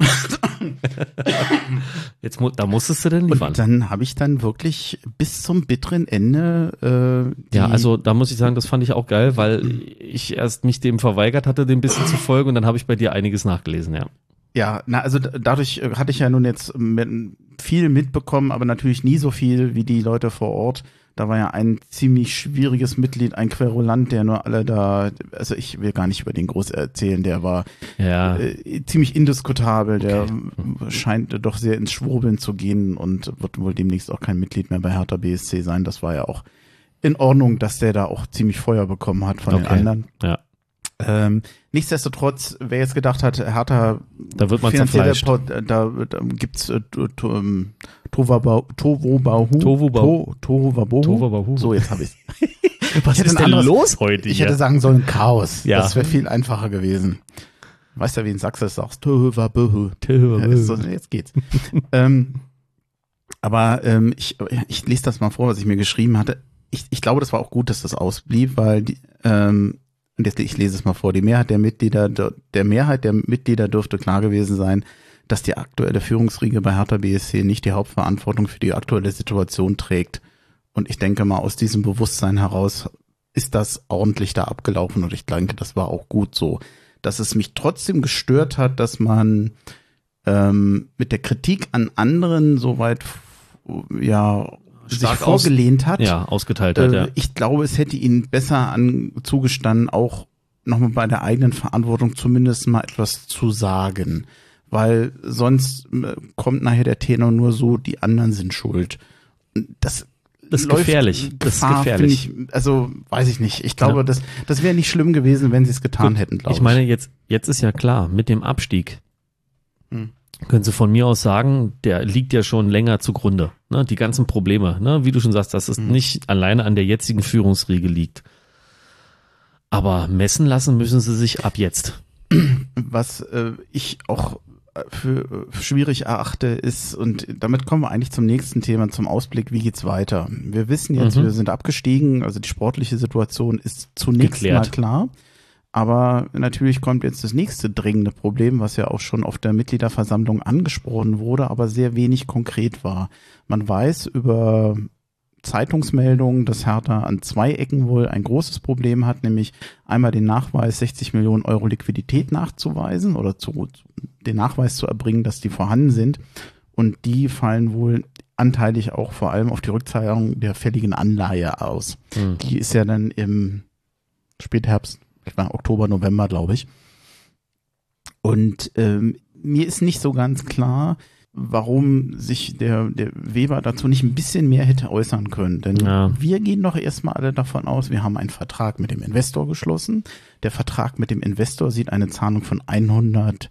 <laughs> Jetzt, da musstest du denn liefern. Und dann habe ich dann wirklich bis zum bitteren Ende äh, Ja, also da muss ich sagen, das fand ich auch geil, weil ich erst mich dem verweigert hatte, dem bisschen zu folgen und dann habe ich bei dir einiges nachgelesen, ja. ja, na also dadurch äh, hatte ich ja nun jetzt viel mitbekommen, aber natürlich nie so viel wie die Leute vor Ort. Da war ja ein ziemlich schwieriges Mitglied, ein Querulant, der nur alle da, also ich will gar nicht über den groß erzählen, der war Ja, äh, ziemlich indiskutabel, der scheint doch sehr ins Schwurbeln zu gehen und wird wohl demnächst auch kein Mitglied mehr bei Hertha BSC sein. Das war ja auch in Ordnung, dass der da auch ziemlich Feuer bekommen hat von den Okay. anderen. ja. Ähm, nichtsdestotrotz, wer jetzt gedacht hat, Hertha Da wird man zerfleischt. Pot- da, da gibt's äh, ähm, Tovabau- Tohuwabohu. Tohuwabau- To- Tohuwabohu. Tohuwabohu. So, jetzt habe <laughs> ich Was hätte ein anderes- los heute Ich hätte sagen sollen Chaos. Ja. Das wäre viel einfacher gewesen. Weißt ja, wie in Sachsen sagst. Tohuwabohu. Ja, ist so, jetzt geht's. <laughs> ähm, aber ähm, ich, ich lese das mal vor, was ich mir geschrieben hatte. Ich, ich glaube, das war auch gut, dass das ausblieb, weil die, ähm, und jetzt, ich lese es mal vor, die Mehrheit der Mitglieder, der Mehrheit der Mitglieder dürfte klar gewesen sein, dass die aktuelle Führungsriege bei Hertha BSC nicht die Hauptverantwortung für die aktuelle Situation trägt. Und ich denke mal, aus diesem Bewusstsein heraus ist das ordentlich da abgelaufen und ich denke, das war auch gut so. Dass es mich trotzdem gestört hat, dass man ähm, mit der Kritik an anderen soweit ja sich vorgelehnt hat. Ja, ausgeteilt hat, Äh, ja. Ich glaube, es hätte ihnen besser an, zugestanden, auch nochmal bei der eigenen Verantwortung zumindest mal etwas zu sagen. Weil sonst äh, kommt nachher der Tenor nur so, die anderen sind schuld. Das Das ist gefährlich. Das ist gefährlich. Ich, also weiß ich nicht. Ich glaube, Ja. das, das wäre nicht schlimm gewesen, wenn sie es getan hätten, glaube ich. Ich meine, jetzt, jetzt ist ja klar, mit dem Abstieg Hm. Können Sie von mir aus sagen, der liegt ja schon länger zugrunde. Ne? Die ganzen Probleme, ne? wie du schon sagst, dass es Hm. nicht alleine an der jetzigen Führungsriege liegt. Aber messen lassen müssen Sie sich ab jetzt. was äh, ich auch für äh, schwierig erachte, ist, und damit kommen wir eigentlich zum nächsten Thema, zum Ausblick, wie geht's weiter? Wir wissen jetzt, Mhm. wir sind abgestiegen, also die sportliche Situation ist zunächst Geklärt. mal klar. Aber natürlich kommt jetzt das nächste dringende Problem, was ja auch schon auf der Mitgliederversammlung angesprochen wurde, aber sehr wenig konkret war. Man weiß über Zeitungsmeldungen, dass Hertha an zwei Ecken wohl ein großes Problem hat, nämlich einmal den Nachweis, 60 Millionen Euro Liquidität nachzuweisen oder zu, den Nachweis zu erbringen, dass die vorhanden sind. Und die fallen wohl anteilig auch vor allem auf die Rückzahlung der fälligen Anleihe aus. Hm. Die ist ja dann im Spätherbst, ich war Oktober, November, glaube ich. Und ähm, mir ist nicht so ganz klar, warum sich der, der Weber dazu nicht ein bisschen mehr hätte äußern können. Denn Ja. wir gehen doch erstmal alle davon aus, wir haben einen Vertrag mit dem Investor geschlossen. Der Vertrag mit dem Investor sieht eine Zahlung von 100,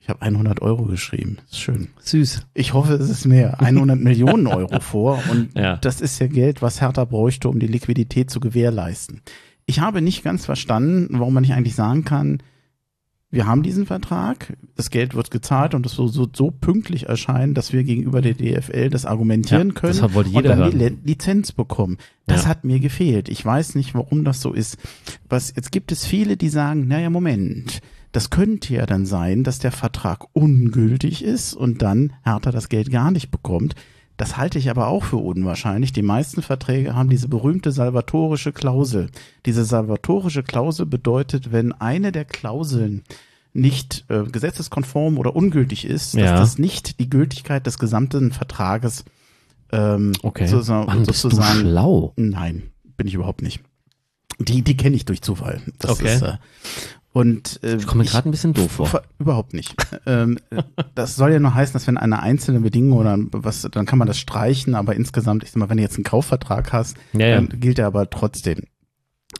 ich habe 100 Euro geschrieben. Ist schön. Süß. Ich hoffe, es ist mehr. 100 Millionen Euro <laughs> vor. Und Ja. das ist ja Geld, was Hertha bräuchte, um die Liquidität zu gewährleisten. Ich habe nicht ganz verstanden, warum man nicht eigentlich sagen kann, wir haben diesen Vertrag, das Geld wird gezahlt und es so, so, so pünktlich erscheinen, dass wir gegenüber der DFL das argumentieren Ja, können deshalb wollte und jeder dann die hören. Lizenz bekommen. Das Ja. hat mir gefehlt. Ich weiß nicht, warum das so ist. Was, jetzt gibt es viele, die sagen, naja, Moment, das könnte ja dann sein, dass der Vertrag ungültig ist und dann Hertha das Geld gar nicht bekommt. Das halte ich aber auch für unwahrscheinlich. Die meisten Verträge haben diese berühmte salvatorische Klausel. Diese salvatorische Klausel bedeutet, wenn eine der Klauseln nicht äh, gesetzeskonform oder ungültig ist, dass Ja. das nicht die Gültigkeit des gesamten Vertrages ähm, Okay. sozusagen, Mann, bist du sozusagen schlau. Nein, bin ich überhaupt nicht. Die, die kenne ich durch Zufall. Das Okay. Ist, äh, und äh, Ich komme mir gerade ein bisschen doof vor. Überhaupt nicht. <laughs> ähm, das soll ja nur heißen, dass wenn eine einzelne Bedingung oder was, dann kann man das streichen, aber insgesamt, ich sag mal, wenn du jetzt einen Kaufvertrag hast, Ja, ja. dann gilt er aber trotzdem.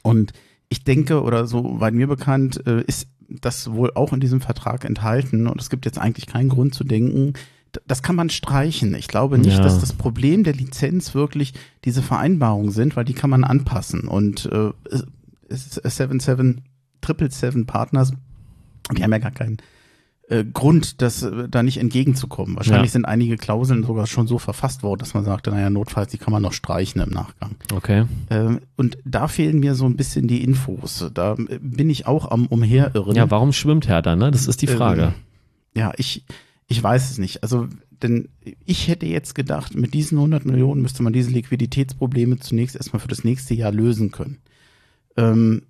Und ich denke, oder so weit mir bekannt, äh, ist das wohl auch in diesem Vertrag enthalten und es gibt jetzt eigentlich keinen Grund zu denken, das kann man streichen. Ich glaube nicht, Ja. dass das Problem der Lizenz wirklich diese Vereinbarungen sind, weil die kann man anpassen. Und äh, es ist 77 Triple Seven Partners, die haben ja gar keinen äh, Grund, das äh, da nicht entgegenzukommen. Wahrscheinlich Ja. sind einige Klauseln sogar schon so verfasst worden, dass man sagte, naja, notfalls, die kann man noch streichen im Nachgang. Okay. Ähm, und da fehlen mir so ein bisschen die Infos. Da äh, bin ich auch am Umherirren. Ja, warum schwimmt Hertha, ne? Das ist die Frage. Ähm, ja, ich, ich weiß es nicht. Also, denn ich hätte jetzt gedacht, mit diesen 100 Millionen müsste man diese Liquiditätsprobleme zunächst erstmal für das nächste Jahr lösen können. Ähm,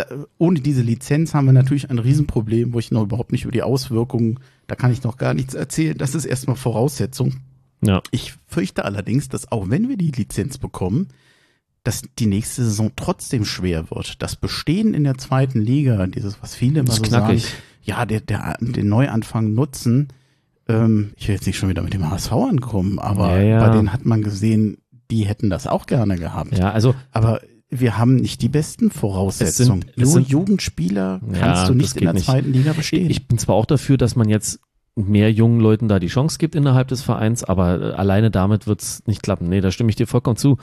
da, ohne diese Lizenz haben wir natürlich ein Riesenproblem, wo ich noch überhaupt nicht über die Auswirkungen, da kann ich noch gar nichts erzählen. Das ist erstmal Voraussetzung. Ja. Ich fürchte allerdings, dass auch wenn wir die Lizenz bekommen, dass die nächste Saison trotzdem schwer wird. Das Bestehen in der zweiten Liga, dieses, was viele immer so knackig. sagen, ja, der, der, den Neuanfang nutzen. Ähm, ich will jetzt nicht schon wieder mit dem HSV ankommen, aber Ja, ja. bei denen hat man gesehen, die hätten das auch gerne gehabt. Ja, also Aber wir haben nicht die besten Voraussetzungen. Es sind- es Ju- sind- Jugendspieler Ja, kannst du nicht in der nicht. zweiten Liga bestehen. ich bin zwar auch dafür, dass man jetzt mehr jungen Leuten da die Chance gibt innerhalb des Vereins, aber äh, alleine damit wird's nicht klappen. Nee, da stimme ich dir vollkommen zu.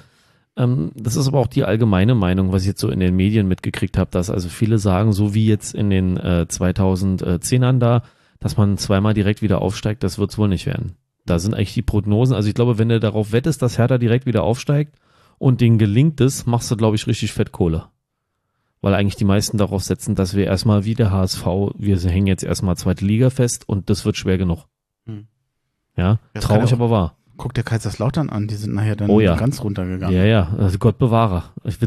Ähm, das ist aber auch die allgemeine Meinung, was ich jetzt so in den Medien mitgekriegt habe, dass also viele sagen, so wie jetzt in den äh, 2010ern da, dass man zweimal direkt wieder aufsteigt, das wird's wohl nicht werden. Da sind eigentlich die Prognosen, also ich glaube, wenn du darauf wettest, dass Hertha direkt wieder aufsteigt und denen gelingt es, machst du, glaube ich, richtig Fettkohle. Weil eigentlich die meisten darauf setzen, dass wir erstmal wie der HSV, wir hängen jetzt erstmal zweite Liga fest und das wird schwer genug. Hm. Ja, Das traurig aber wahr. Guck dir Kaiserslautern an, die sind nachher dann Oh ja. ganz runtergegangen. Ja, ja, also Gott bewahre. Ich,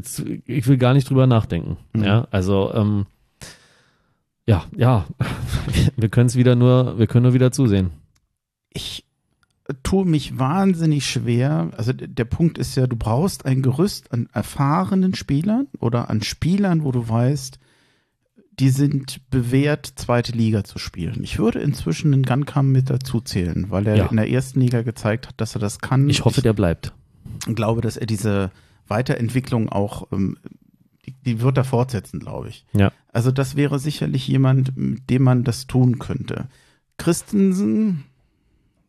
ich will gar nicht drüber nachdenken. Mhm. Ja, also, ähm, ja, ja, <laughs> wir können es wieder nur, wir können nur wieder zusehen. ich tue mich wahnsinnig schwer. Also der Punkt ist ja, du brauchst ein Gerüst an erfahrenen Spielern oder an Spielern, wo du weißt, die sind bewährt, zweite Liga zu spielen. Ich würde inzwischen den Gunkam mit dazu zählen, weil er Ja. in der ersten Liga gezeigt hat, dass er das kann. Ich hoffe, der bleibt. ich glaube, dass er diese Weiterentwicklung auch, ähm, die, die wird er fortsetzen, glaube ich. Ja. Also das wäre sicherlich jemand, mit dem man das tun könnte. Christensen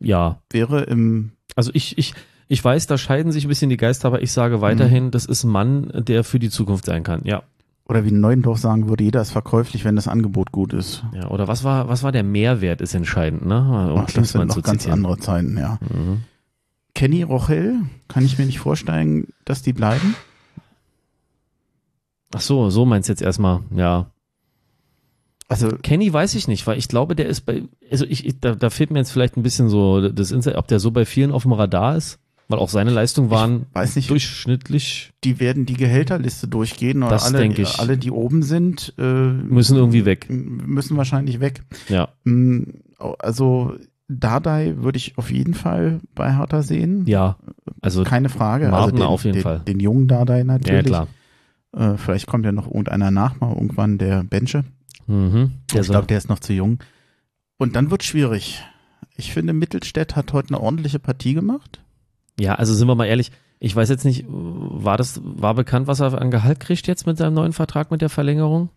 Ja, wäre im also ich, ich, ich weiß, da scheiden sich ein bisschen die Geister, aber ich sage weiterhin, das ist ein Mann, der für die Zukunft sein kann. Ja. Oder wie Neuendorf sagen würde, jeder ist verkäuflich, wenn das Angebot gut ist. Ja, oder was war, was war der Mehrwert ist entscheidend, ne? Um Ach, das sind noch ganz andere Zeiten, ja. Mhm. Kenny Rochel, kann ich mir nicht vorstellen, dass die bleiben. Ach so, so meinst du jetzt erstmal, ja. Also, Kenny weiß ich nicht, weil ich glaube, der ist bei, also ich, ich da, da fehlt mir jetzt vielleicht ein bisschen so das Insight, ob der so bei vielen auf dem Radar ist, weil auch seine Leistungen waren weiß nicht, durchschnittlich, die werden die Gehälterliste durchgehen oder Das alle, denke ich. alle, die oben sind, äh, müssen irgendwie weg. müssen wahrscheinlich weg. Ja, Also Dardai würde ich auf jeden Fall bei Hertha sehen. ja, also Keine Frage. Martin also den, auf jeden den, Fall. Den jungen Dardai ja natürlich. klar. Äh, vielleicht kommt ja noch irgendeiner nach, mal irgendwann der Benche. Mhm. Der ich glaube, der ist noch zu jung. Und dann wird schwierig. Ich finde, Mittelstädt hat heute eine ordentliche Partie gemacht. ja, also sind wir mal ehrlich, ich weiß jetzt nicht, war das, war bekannt, was er an Gehalt kriegt jetzt mit seinem neuen Vertrag mit der Verlängerung?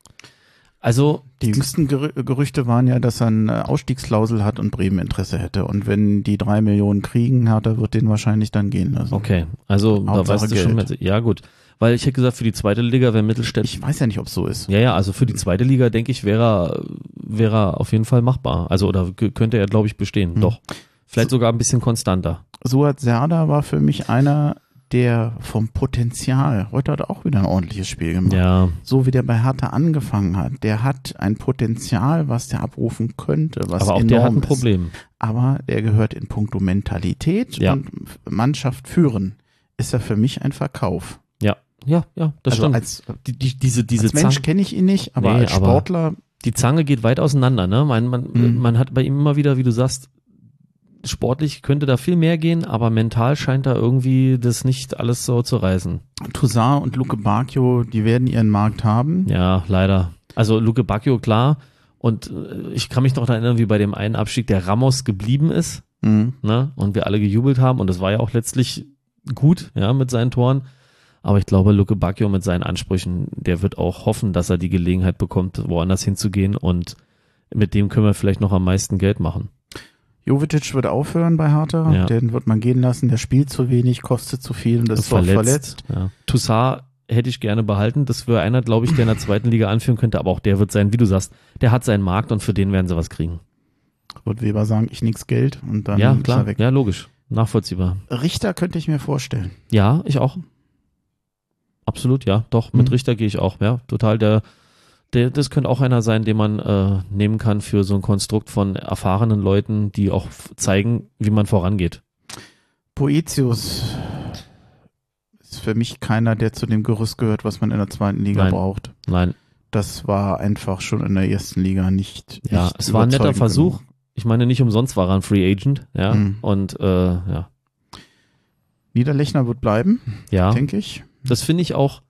Also, Die jüngsten Gerü Gerüchte waren ja, dass er eine Ausstiegsklausel hat und Bremen Interesse hätte. Und wenn die drei Millionen kriegen, Hertha wird den wahrscheinlich dann gehen lassen. okay, also da Hauptsache weißt du schon, Geld. ja gut, weil ich hätte gesagt, für die zweite Liga wäre Mittelstädt Ich weiß ja nicht, ob es so ist. Ja, ja, also für die zweite Liga, denke ich, wäre er, wäre er auf jeden Fall machbar. Also oder könnte er, glaube ich, bestehen. Hm. Doch. Vielleicht sogar ein bisschen konstanter. Suat Serda war für mich einer, der vom Potenzial, heute hat er auch wieder ein ordentliches Spiel gemacht. Ja, So wie der bei Hertha angefangen hat, der hat ein Potenzial, was der abrufen könnte, was aber auch der hat ein ist. Problem. Aber der gehört in puncto Mentalität Ja. und Mannschaft führen. Ist er für mich ein Verkauf. Ja, ja, ja, das also stimmt. als, die, die, diese diese als Mensch kenne ich ihn nicht, aber Nee, als aber- Sportler, die Zange geht weit auseinander. Ne? Man, man, Mhm. man hat bei ihm immer wieder, wie du sagst, sportlich könnte da viel mehr gehen, aber mental scheint da irgendwie das nicht alles so zu reißen. Toussaint und Luke Bacchio, die werden ihren Markt haben. Ja, leider. Also Luke Bacchio, klar. Und äh, ich kann mich noch erinnern, wie bei dem einen Abstieg der Ramos geblieben ist. Mhm. ne? Und wir alle gejubelt haben und das war ja auch letztlich gut, ja, mit seinen Toren. Aber ich glaube, Luke Bacchio mit seinen Ansprüchen, der wird auch hoffen, dass er die Gelegenheit bekommt, woanders hinzugehen und mit dem können wir vielleicht noch am meisten Geld machen. Jovetic wird aufhören bei Hertha, Ja. den wird man gehen lassen, der spielt zu wenig, kostet zu viel und ist verletzt. verletzt. Ja. Toussaint hätte ich gerne behalten. Das wäre einer, glaube ich, der in der zweiten Liga anführen könnte, aber auch der wird sein, wie du sagst, der hat seinen Markt und für den werden sie was kriegen. Wird Weber sagen, ich nix Geld und dann ja, ist er klar. weg. Ja, logisch. Nachvollziehbar. Richter könnte ich mir vorstellen. Ja, ich auch. Absolut, ja. Doch, mit Mhm. Richter gehe ich auch, ja. Total, der, der, das könnte auch einer sein, den man äh, nehmen kann für so ein Konstrukt von erfahrenen Leuten, die auch zeigen, wie man vorangeht. Poetius ist für mich keiner, der zu dem Gerüst gehört, was man in der zweiten Liga Nein. braucht. Nein, Das war einfach schon in der ersten Liga nicht. ja, nicht es war ein netter Versuch. genug. Ich meine, nicht umsonst war er ein Free Agent, ja. Mhm. Und äh, ja, Niederlechner wird bleiben, ja. denke ich. Das finde ich auch,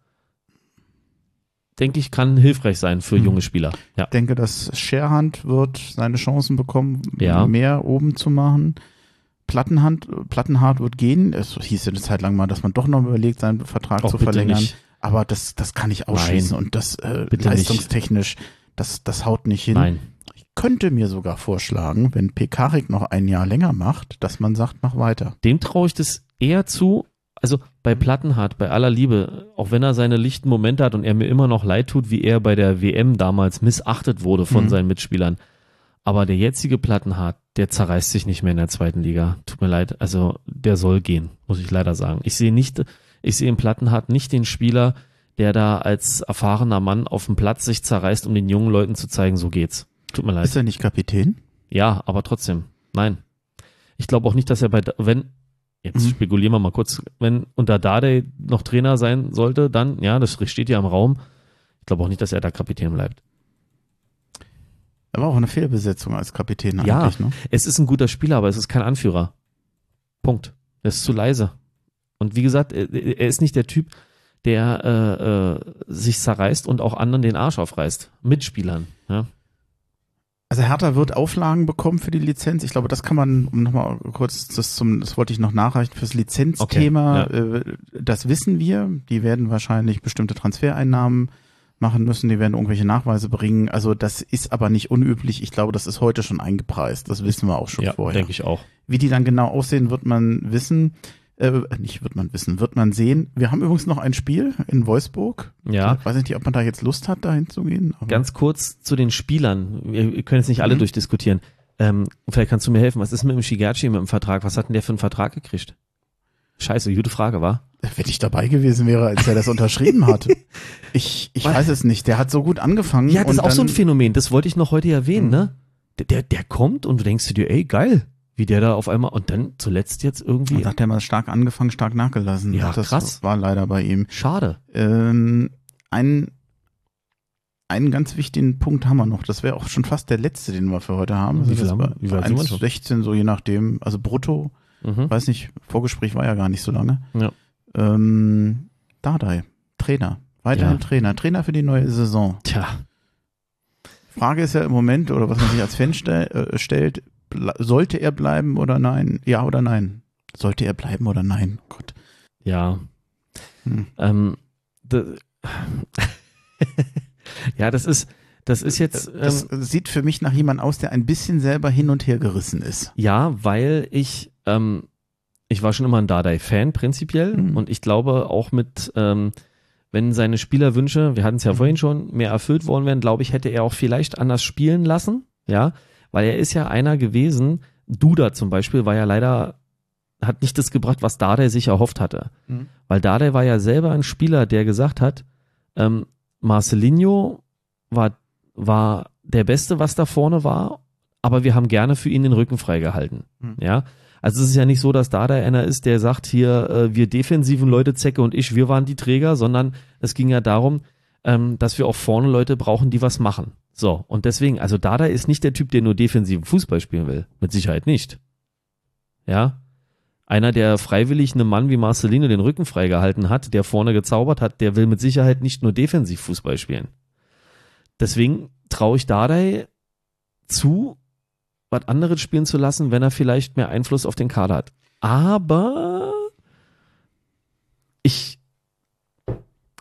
denke ich, kann hilfreich sein für Mhm. junge Spieler. Ja. Ich denke, dass Scherhand wird seine Chancen bekommen, Ja. mehr oben zu machen. Plattenhand, Plattenhart wird gehen. Es hieß ja eine Zeit lang mal, dass man doch noch überlegt, seinen Vertrag Auch zu bitte verlängern. nicht. Aber das, das kann ich ausschließen. Nein. Und das äh, Bitte leistungstechnisch, das, das haut nicht hin. Nein. Ich könnte mir sogar vorschlagen, wenn Pekarik noch ein Jahr länger macht, dass man sagt, mach weiter. Dem traue ich das eher zu. Also bei Plattenhardt, bei aller Liebe, auch wenn er seine lichten Momente hat und er mir immer noch leid tut, wie er bei der WM damals missachtet wurde von Mhm. seinen Mitspielern. Aber der jetzige Plattenhardt, der zerreißt sich nicht mehr in der zweiten Liga. Tut mir leid. Also der soll gehen, muss ich leider sagen. Ich sehe nicht, ich sehe im Plattenhardt nicht den Spieler, der da als erfahrener Mann auf dem Platz sich zerreißt, um den jungen Leuten zu zeigen, so geht's. Tut mir leid. Ist er nicht Kapitän? Ja, aber trotzdem, nein. Ich glaube auch nicht, dass er bei, wenn, jetzt Mhm. spekulieren wir mal kurz, wenn unter Dade noch Trainer sein sollte, dann, ja, das steht ja im Raum. Ich glaube auch nicht, dass er da Kapitän bleibt. Er war auch eine Fehlbesetzung als Kapitän Ja. eigentlich, ne? Es ist ein guter Spieler, aber es ist kein Anführer. Punkt. Er ist zu leise. Und wie gesagt, er, er ist nicht der Typ, der äh, äh, sich zerreißt und auch anderen den Arsch aufreißt. Mitspielern. Ja. Also Hertha wird Auflagen bekommen für die Lizenz. Ich glaube, das kann man, um nochmal kurz das zum, das wollte ich noch nachreichen, fürs Lizenzthema, äh, das wissen wir. Die werden wahrscheinlich bestimmte Transfereinnahmen machen müssen, die werden irgendwelche Nachweise bringen. Also das ist aber nicht unüblich. Ich glaube, das ist heute schon eingepreist. Das wissen wir auch schon ja, vorher. denke ich auch. Wie die dann genau aussehen, wird man wissen. Äh, nicht wird man wissen, wird man sehen. Wir haben übrigens noch ein Spiel in Wolfsburg. Ja. Ich weiß nicht, ob man da jetzt Lust hat, da hinzugehen. Ganz kurz zu den Spielern. Wir, können jetzt nicht alle Mhm. durchdiskutieren. Ähm, vielleicht kannst du mir helfen. Was ist mit dem Shigachi mit dem Vertrag? Was hat denn der für einen Vertrag gekriegt? Scheiße, gute Frage, war? Wenn ich dabei gewesen wäre, als er das unterschrieben hat. <laughs> Ich, ich weiß es nicht. Der hat so gut angefangen. Ja, das ist auch so ein Phänomen. Das wollte ich noch heute erwähnen, Mhm. ne? Der, der, der kommt und du denkst dir, ey, geil, wie der da auf einmal und dann zuletzt jetzt irgendwie. Und hat er mal stark angefangen, stark nachgelassen. Ja, das krass. war leider bei ihm. Schade. Ähm, ein, einen ganz wichtigen Punkt haben wir noch. Das wäre auch schon fast der letzte, den wir für heute haben. Also Wie viel das haben wir? war Wie weit sind wir schon? 1,16, so je nachdem. Also brutto, Mhm. weiß nicht, Vorgespräch war ja gar nicht so lange. Ja. Ähm, Dardai, Trainer. Weiterhin Ja. Trainer. Trainer für die neue Saison. Tja, Frage ist ja im Moment, oder was man sich als Fan stell, äh, stellt, sollte er bleiben oder nein? Ja oder nein? Sollte er bleiben oder nein? Gott. ja. Hm. Ähm, <laughs> ja, das ist, das ist jetzt. Ähm, Das sieht für mich nach jemand aus, der ein bisschen selber hin und her gerissen ist. Ja, weil ich, ähm, ich war schon immer ein Dardai-Fan prinzipiell Mhm. und ich glaube auch mit, ähm, wenn seine Spielerwünsche, wir hatten es ja vorhin schon, mehr erfüllt worden wären, glaube ich, hätte er auch vielleicht anders spielen lassen, ja, weil er ist ja einer gewesen, Duda zum Beispiel war ja leider, hat nicht das gebracht, was Dardai sich erhofft hatte. Mhm. Weil Dardai war ja selber ein Spieler, der gesagt hat, ähm, Marcelinho war, war der Beste, was da vorne war, aber wir haben gerne für ihn den Rücken freigehalten. Mhm. Ja. Also es ist ja nicht so, dass Dardai einer ist, der sagt hier, äh, wir defensiven Leute, Zecke und ich, wir waren die Träger, sondern es ging ja darum, ähm, dass wir auch vorne Leute brauchen, die was machen. So, und deswegen, also Dardai ist nicht der Typ, der nur defensiven Fußball spielen will. Mit Sicherheit nicht. Ja. Einer, der freiwillig einem Mann wie Marcelino den Rücken freigehalten hat, der vorne gezaubert hat, der will mit Sicherheit nicht nur defensiv Fußball spielen. Deswegen traue ich Dardai zu, was anderes spielen zu lassen, wenn er vielleicht mehr Einfluss auf den Kader hat. Aber ich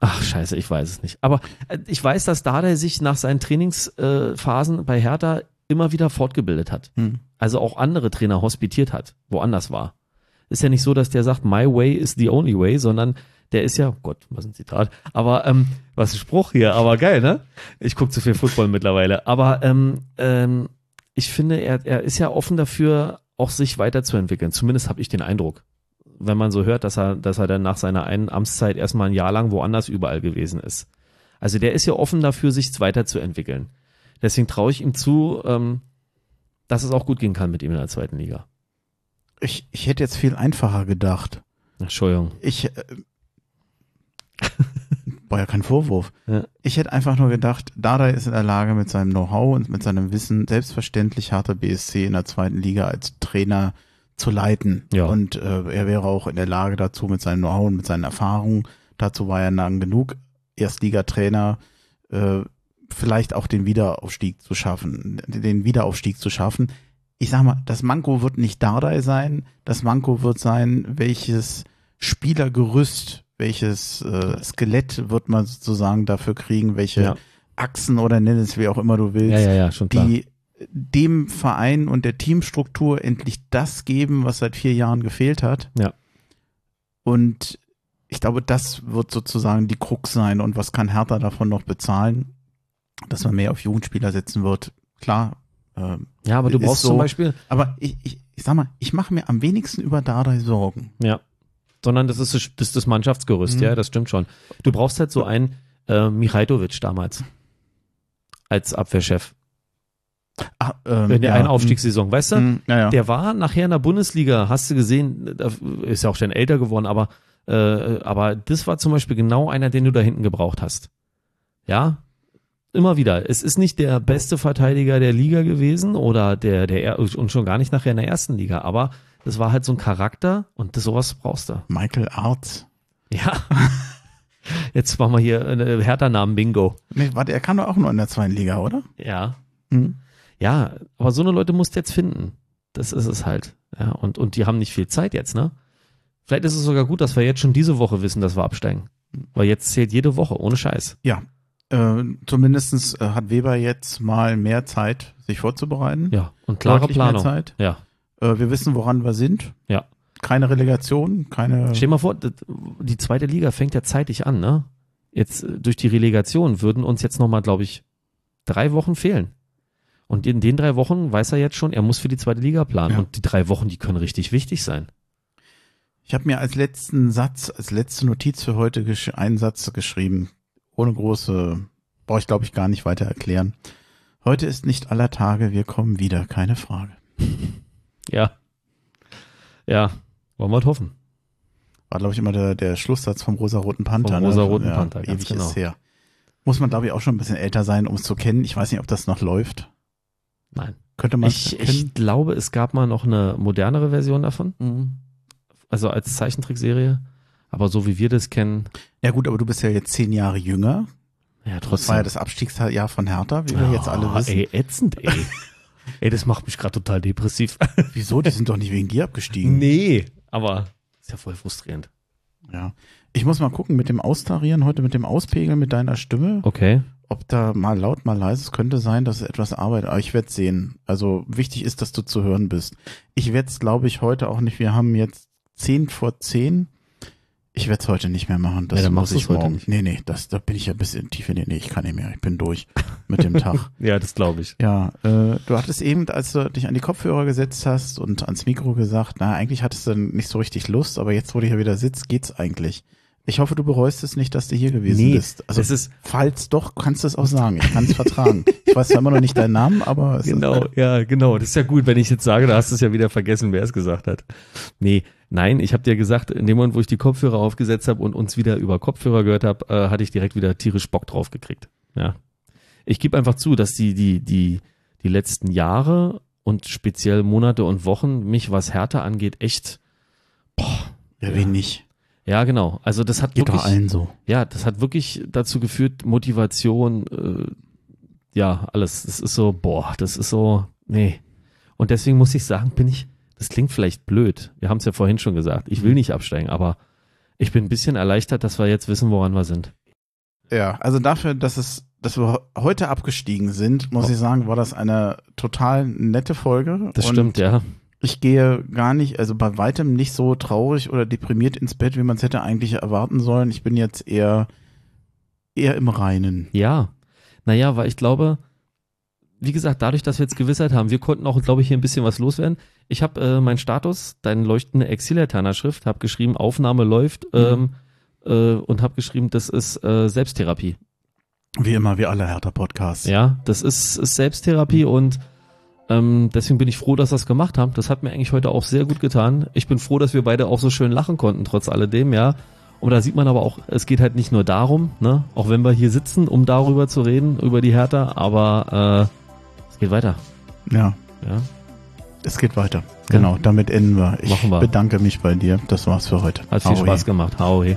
Ach, scheiße, ich weiß es nicht. Aber äh, ich weiß, dass Dardai sich nach seinen Trainingsphasen äh, bei Hertha immer wieder fortgebildet hat. Hm. Also auch andere Trainer hospitiert hat, woanders war. Ist ja nicht so, dass der sagt, my way is the only way, sondern der ist ja, oh Gott, was ein Zitat, aber ähm, was ein Spruch hier, aber geil, ne? Ich gucke zu viel Football mittlerweile. Aber ähm, ähm, ich finde, er, er ist ja offen dafür, auch sich weiterzuentwickeln. Zumindest habe ich den Eindruck. Wenn man so hört, dass er, dass er dann nach seiner einen Amtszeit erstmal ein Jahr lang woanders überall gewesen ist. Also der ist ja offen dafür, sich weiterzuentwickeln. Deswegen traue ich ihm zu, ähm, dass es auch gut gehen kann mit ihm in der zweiten Liga. Ich, ich hätte jetzt viel einfacher gedacht. Entschuldigung. Ich, äh, war ja kein Vorwurf. <laughs> Ja. Ich hätte einfach nur gedacht, Dada ist in der Lage mit seinem Know-how und mit seinem Wissen selbstverständlich Hertha BSC in der zweiten Liga als Trainer zu leiten. Ja. Und äh, er wäre auch in der Lage dazu mit seinem Know-how und mit seinen Erfahrungen. Dazu war er lang genug Erstligatrainer, äh, vielleicht auch den Wiederaufstieg zu schaffen, den Wiederaufstieg zu schaffen. Ich sag mal, das Manko wird nicht Dardai sein, das Manko wird sein, welches Spielergerüst, welches äh, Skelett wird man sozusagen dafür kriegen, welche Ja. Achsen oder nenn es wie auch immer du willst, Ja, ja, die dem Verein und der Teamstruktur endlich das geben, was seit vier Jahren gefehlt hat. Ja. Und ich glaube, das wird sozusagen die Krux sein. Und was kann Hertha davon noch bezahlen? Dass man mehr auf Jugendspieler setzen wird. Klar. ähm, Ja, aber du brauchst so. zum Beispiel, aber ich, ich, ich sag mal, ich mache mir am wenigsten über Dardai Sorgen. ja, sondern das ist das, das, ist das Mannschaftsgerüst, Mhm. ja, das stimmt schon. Du brauchst halt so einen äh, Michajtovic damals als Abwehrchef Ah, ähm, in der ja, einen Aufstiegssaison, weißt du? mm, ja, ja. Der war nachher in der Bundesliga, hast du gesehen, ist ja auch schon älter geworden, aber, äh, aber das war zum Beispiel genau einer, den du da hinten gebraucht hast. Ja, immer wieder. Es ist nicht der beste Verteidiger der Liga gewesen oder der, der, und schon gar nicht nachher in der ersten Liga, aber das war halt so ein Charakter und das, sowas brauchst du. Michael Arzt. Ja. <laughs> Jetzt machen wir hier eine Hertha-Namen-Bingo. Nee, warte, er kam doch auch nur in der zweiten Liga, oder? Ja. Mhm. Ja, aber so eine Leute musst du jetzt finden. Das ist es halt. Ja, und, und die haben nicht viel Zeit jetzt, ne? Vielleicht ist es sogar gut, dass wir jetzt schon diese Woche wissen, dass wir absteigen. Weil jetzt zählt jede Woche, ohne Scheiß. Ja. Äh, zumindestens äh, hat Weber jetzt mal mehr Zeit, sich vorzubereiten. Ja, und klare Deutlich Planung. Mehr Zeit. Ja. Äh, wir wissen, woran wir sind. Ja. Keine Relegation, keine. Stell dir mal vor, die zweite Liga fängt ja zeitig an, ne? Jetzt äh, durch die Relegation würden uns jetzt nochmal, glaube ich, drei Wochen fehlen. Und in den drei Wochen weiß er jetzt schon, er muss für die zweite Liga planen. Ja. Und die drei Wochen, die können richtig wichtig sein. Ich habe mir als letzten Satz, als letzte Notiz für heute einen Satz geschrieben. Ohne große, brauche ich glaube ich gar nicht weiter erklären. Heute ist nicht aller Tage, wir kommen wieder, keine Frage. <laughs> Ja. Ja, wollen wir halt hoffen. War glaube ich immer der, der Schlusssatz vom rosa-roten Panther. Vom rosa-roten Panther, ganz ewig genau. ist her. Muss man glaube ich auch schon ein bisschen älter sein, um es zu kennen. Ich weiß nicht, ob das noch läuft. Nein. Könnte man Ich, ich glaube, es gab mal noch eine modernere Version davon. Also als Zeichentrickserie. Aber so wie wir das kennen, Ja gut, aber du bist ja jetzt zehn Jahre jünger. ja, Das trotzdem. war ja das Abstiegsjahr von Hertha, wie wir jetzt alle Ah, wissen. Ey, ätzend, ey. <laughs> ey, das macht mich gerade total depressiv. <laughs> Wieso? Die sind doch nicht wegen dir abgestiegen. nee. Aber ist ja voll frustrierend. Ja. Ich muss mal gucken mit dem Austarieren heute, mit dem Auspegeln mit deiner Stimme, Okay. Ob da mal laut, mal leise. Es könnte sein, dass es etwas Arbeit, aber ich werde sehen. Also wichtig ist, dass du zu hören bist. Ich werde es, glaube ich, heute auch nicht. Wir haben jetzt zehn vor zehn. Ich werde es heute nicht mehr machen. Das Ja, muss ich morgen. nicht. Nee, nee, das, da bin ich ja ein bisschen tief in den. Nee, ich kann nicht mehr. Ich bin durch mit dem Tag. <laughs> Ja, das glaube ich. Ja, äh, du hattest eben, als du dich an die Kopfhörer gesetzt hast und ans Mikro gesagt, na, eigentlich hattest du nicht so richtig Lust, aber jetzt, wo du hier wieder sitzt, geht's eigentlich. Ich hoffe, du bereust es nicht, dass du hier gewesen Nee, bist. Also, es ist- falls doch, kannst du es auch sagen. Ich kann es vertragen. Ich weiß zwar immer noch nicht deinen Namen, aber es Genau, ja, genau. Das ist ja gut, wenn ich jetzt sage, da hast du es ja wieder vergessen, wer es gesagt hat. Nee, nein, ich habe dir gesagt, in dem Moment, wo ich die Kopfhörer aufgesetzt habe und uns wieder über Kopfhörer gehört habe, äh, hatte ich direkt wieder tierisch Bock drauf gekriegt. Ja. Ich gebe einfach zu, dass die, die, die, die letzten Jahre und speziell Monate und Wochen mich, was Härte angeht, echt, ist, ja, wen nicht. Ja, genau. Also das hat Geht wirklich, doch allen so. ja, das hat wirklich dazu geführt, Motivation, äh, ja, alles. Das ist so, boah, das ist so, nee. Und deswegen muss ich sagen, bin ich, das klingt vielleicht blöd. Wir haben es ja vorhin schon gesagt. Ich will nicht absteigen, aber ich bin ein bisschen erleichtert, dass wir jetzt wissen, woran wir sind. Ja, also dafür, dass es, dass wir heute abgestiegen sind, muss Oh. ich sagen, war das eine total nette Folge. Das Und stimmt, ja. Ich gehe gar nicht, also bei weitem nicht so traurig oder deprimiert ins Bett, wie man es hätte eigentlich erwarten sollen. Ich bin jetzt eher, eher im Reinen. Ja. Naja, weil ich glaube, wie gesagt, dadurch, dass wir jetzt Gewissheit haben, wir konnten auch, glaube ich, hier ein bisschen was loswerden. Ich habe äh, meinen Status, deine leuchtende Exil-Schrift, habe geschrieben, Aufnahme läuft ähm, äh, und habe geschrieben, das ist äh, Selbsttherapie. Wie immer, wie alle Hertha-Podcasts. Ja, das ist, ist Selbsttherapie und ähm, deswegen bin ich froh, dass wir es gemacht haben. Das hat mir eigentlich heute auch sehr gut getan. Ich bin froh, dass wir beide auch so schön lachen konnten, trotz alledem, ja. Und da sieht man aber auch, es geht halt nicht nur darum, ne, auch wenn wir hier sitzen, um darüber zu reden, über die Hertha, aber äh, es geht weiter. Ja, Ja. es geht weiter. Genau, damit enden wir. Ich Machen wir. bedanke mich bei dir. Das war's für heute. Hat viel Ahoi. Spaß gemacht. Hau, hey.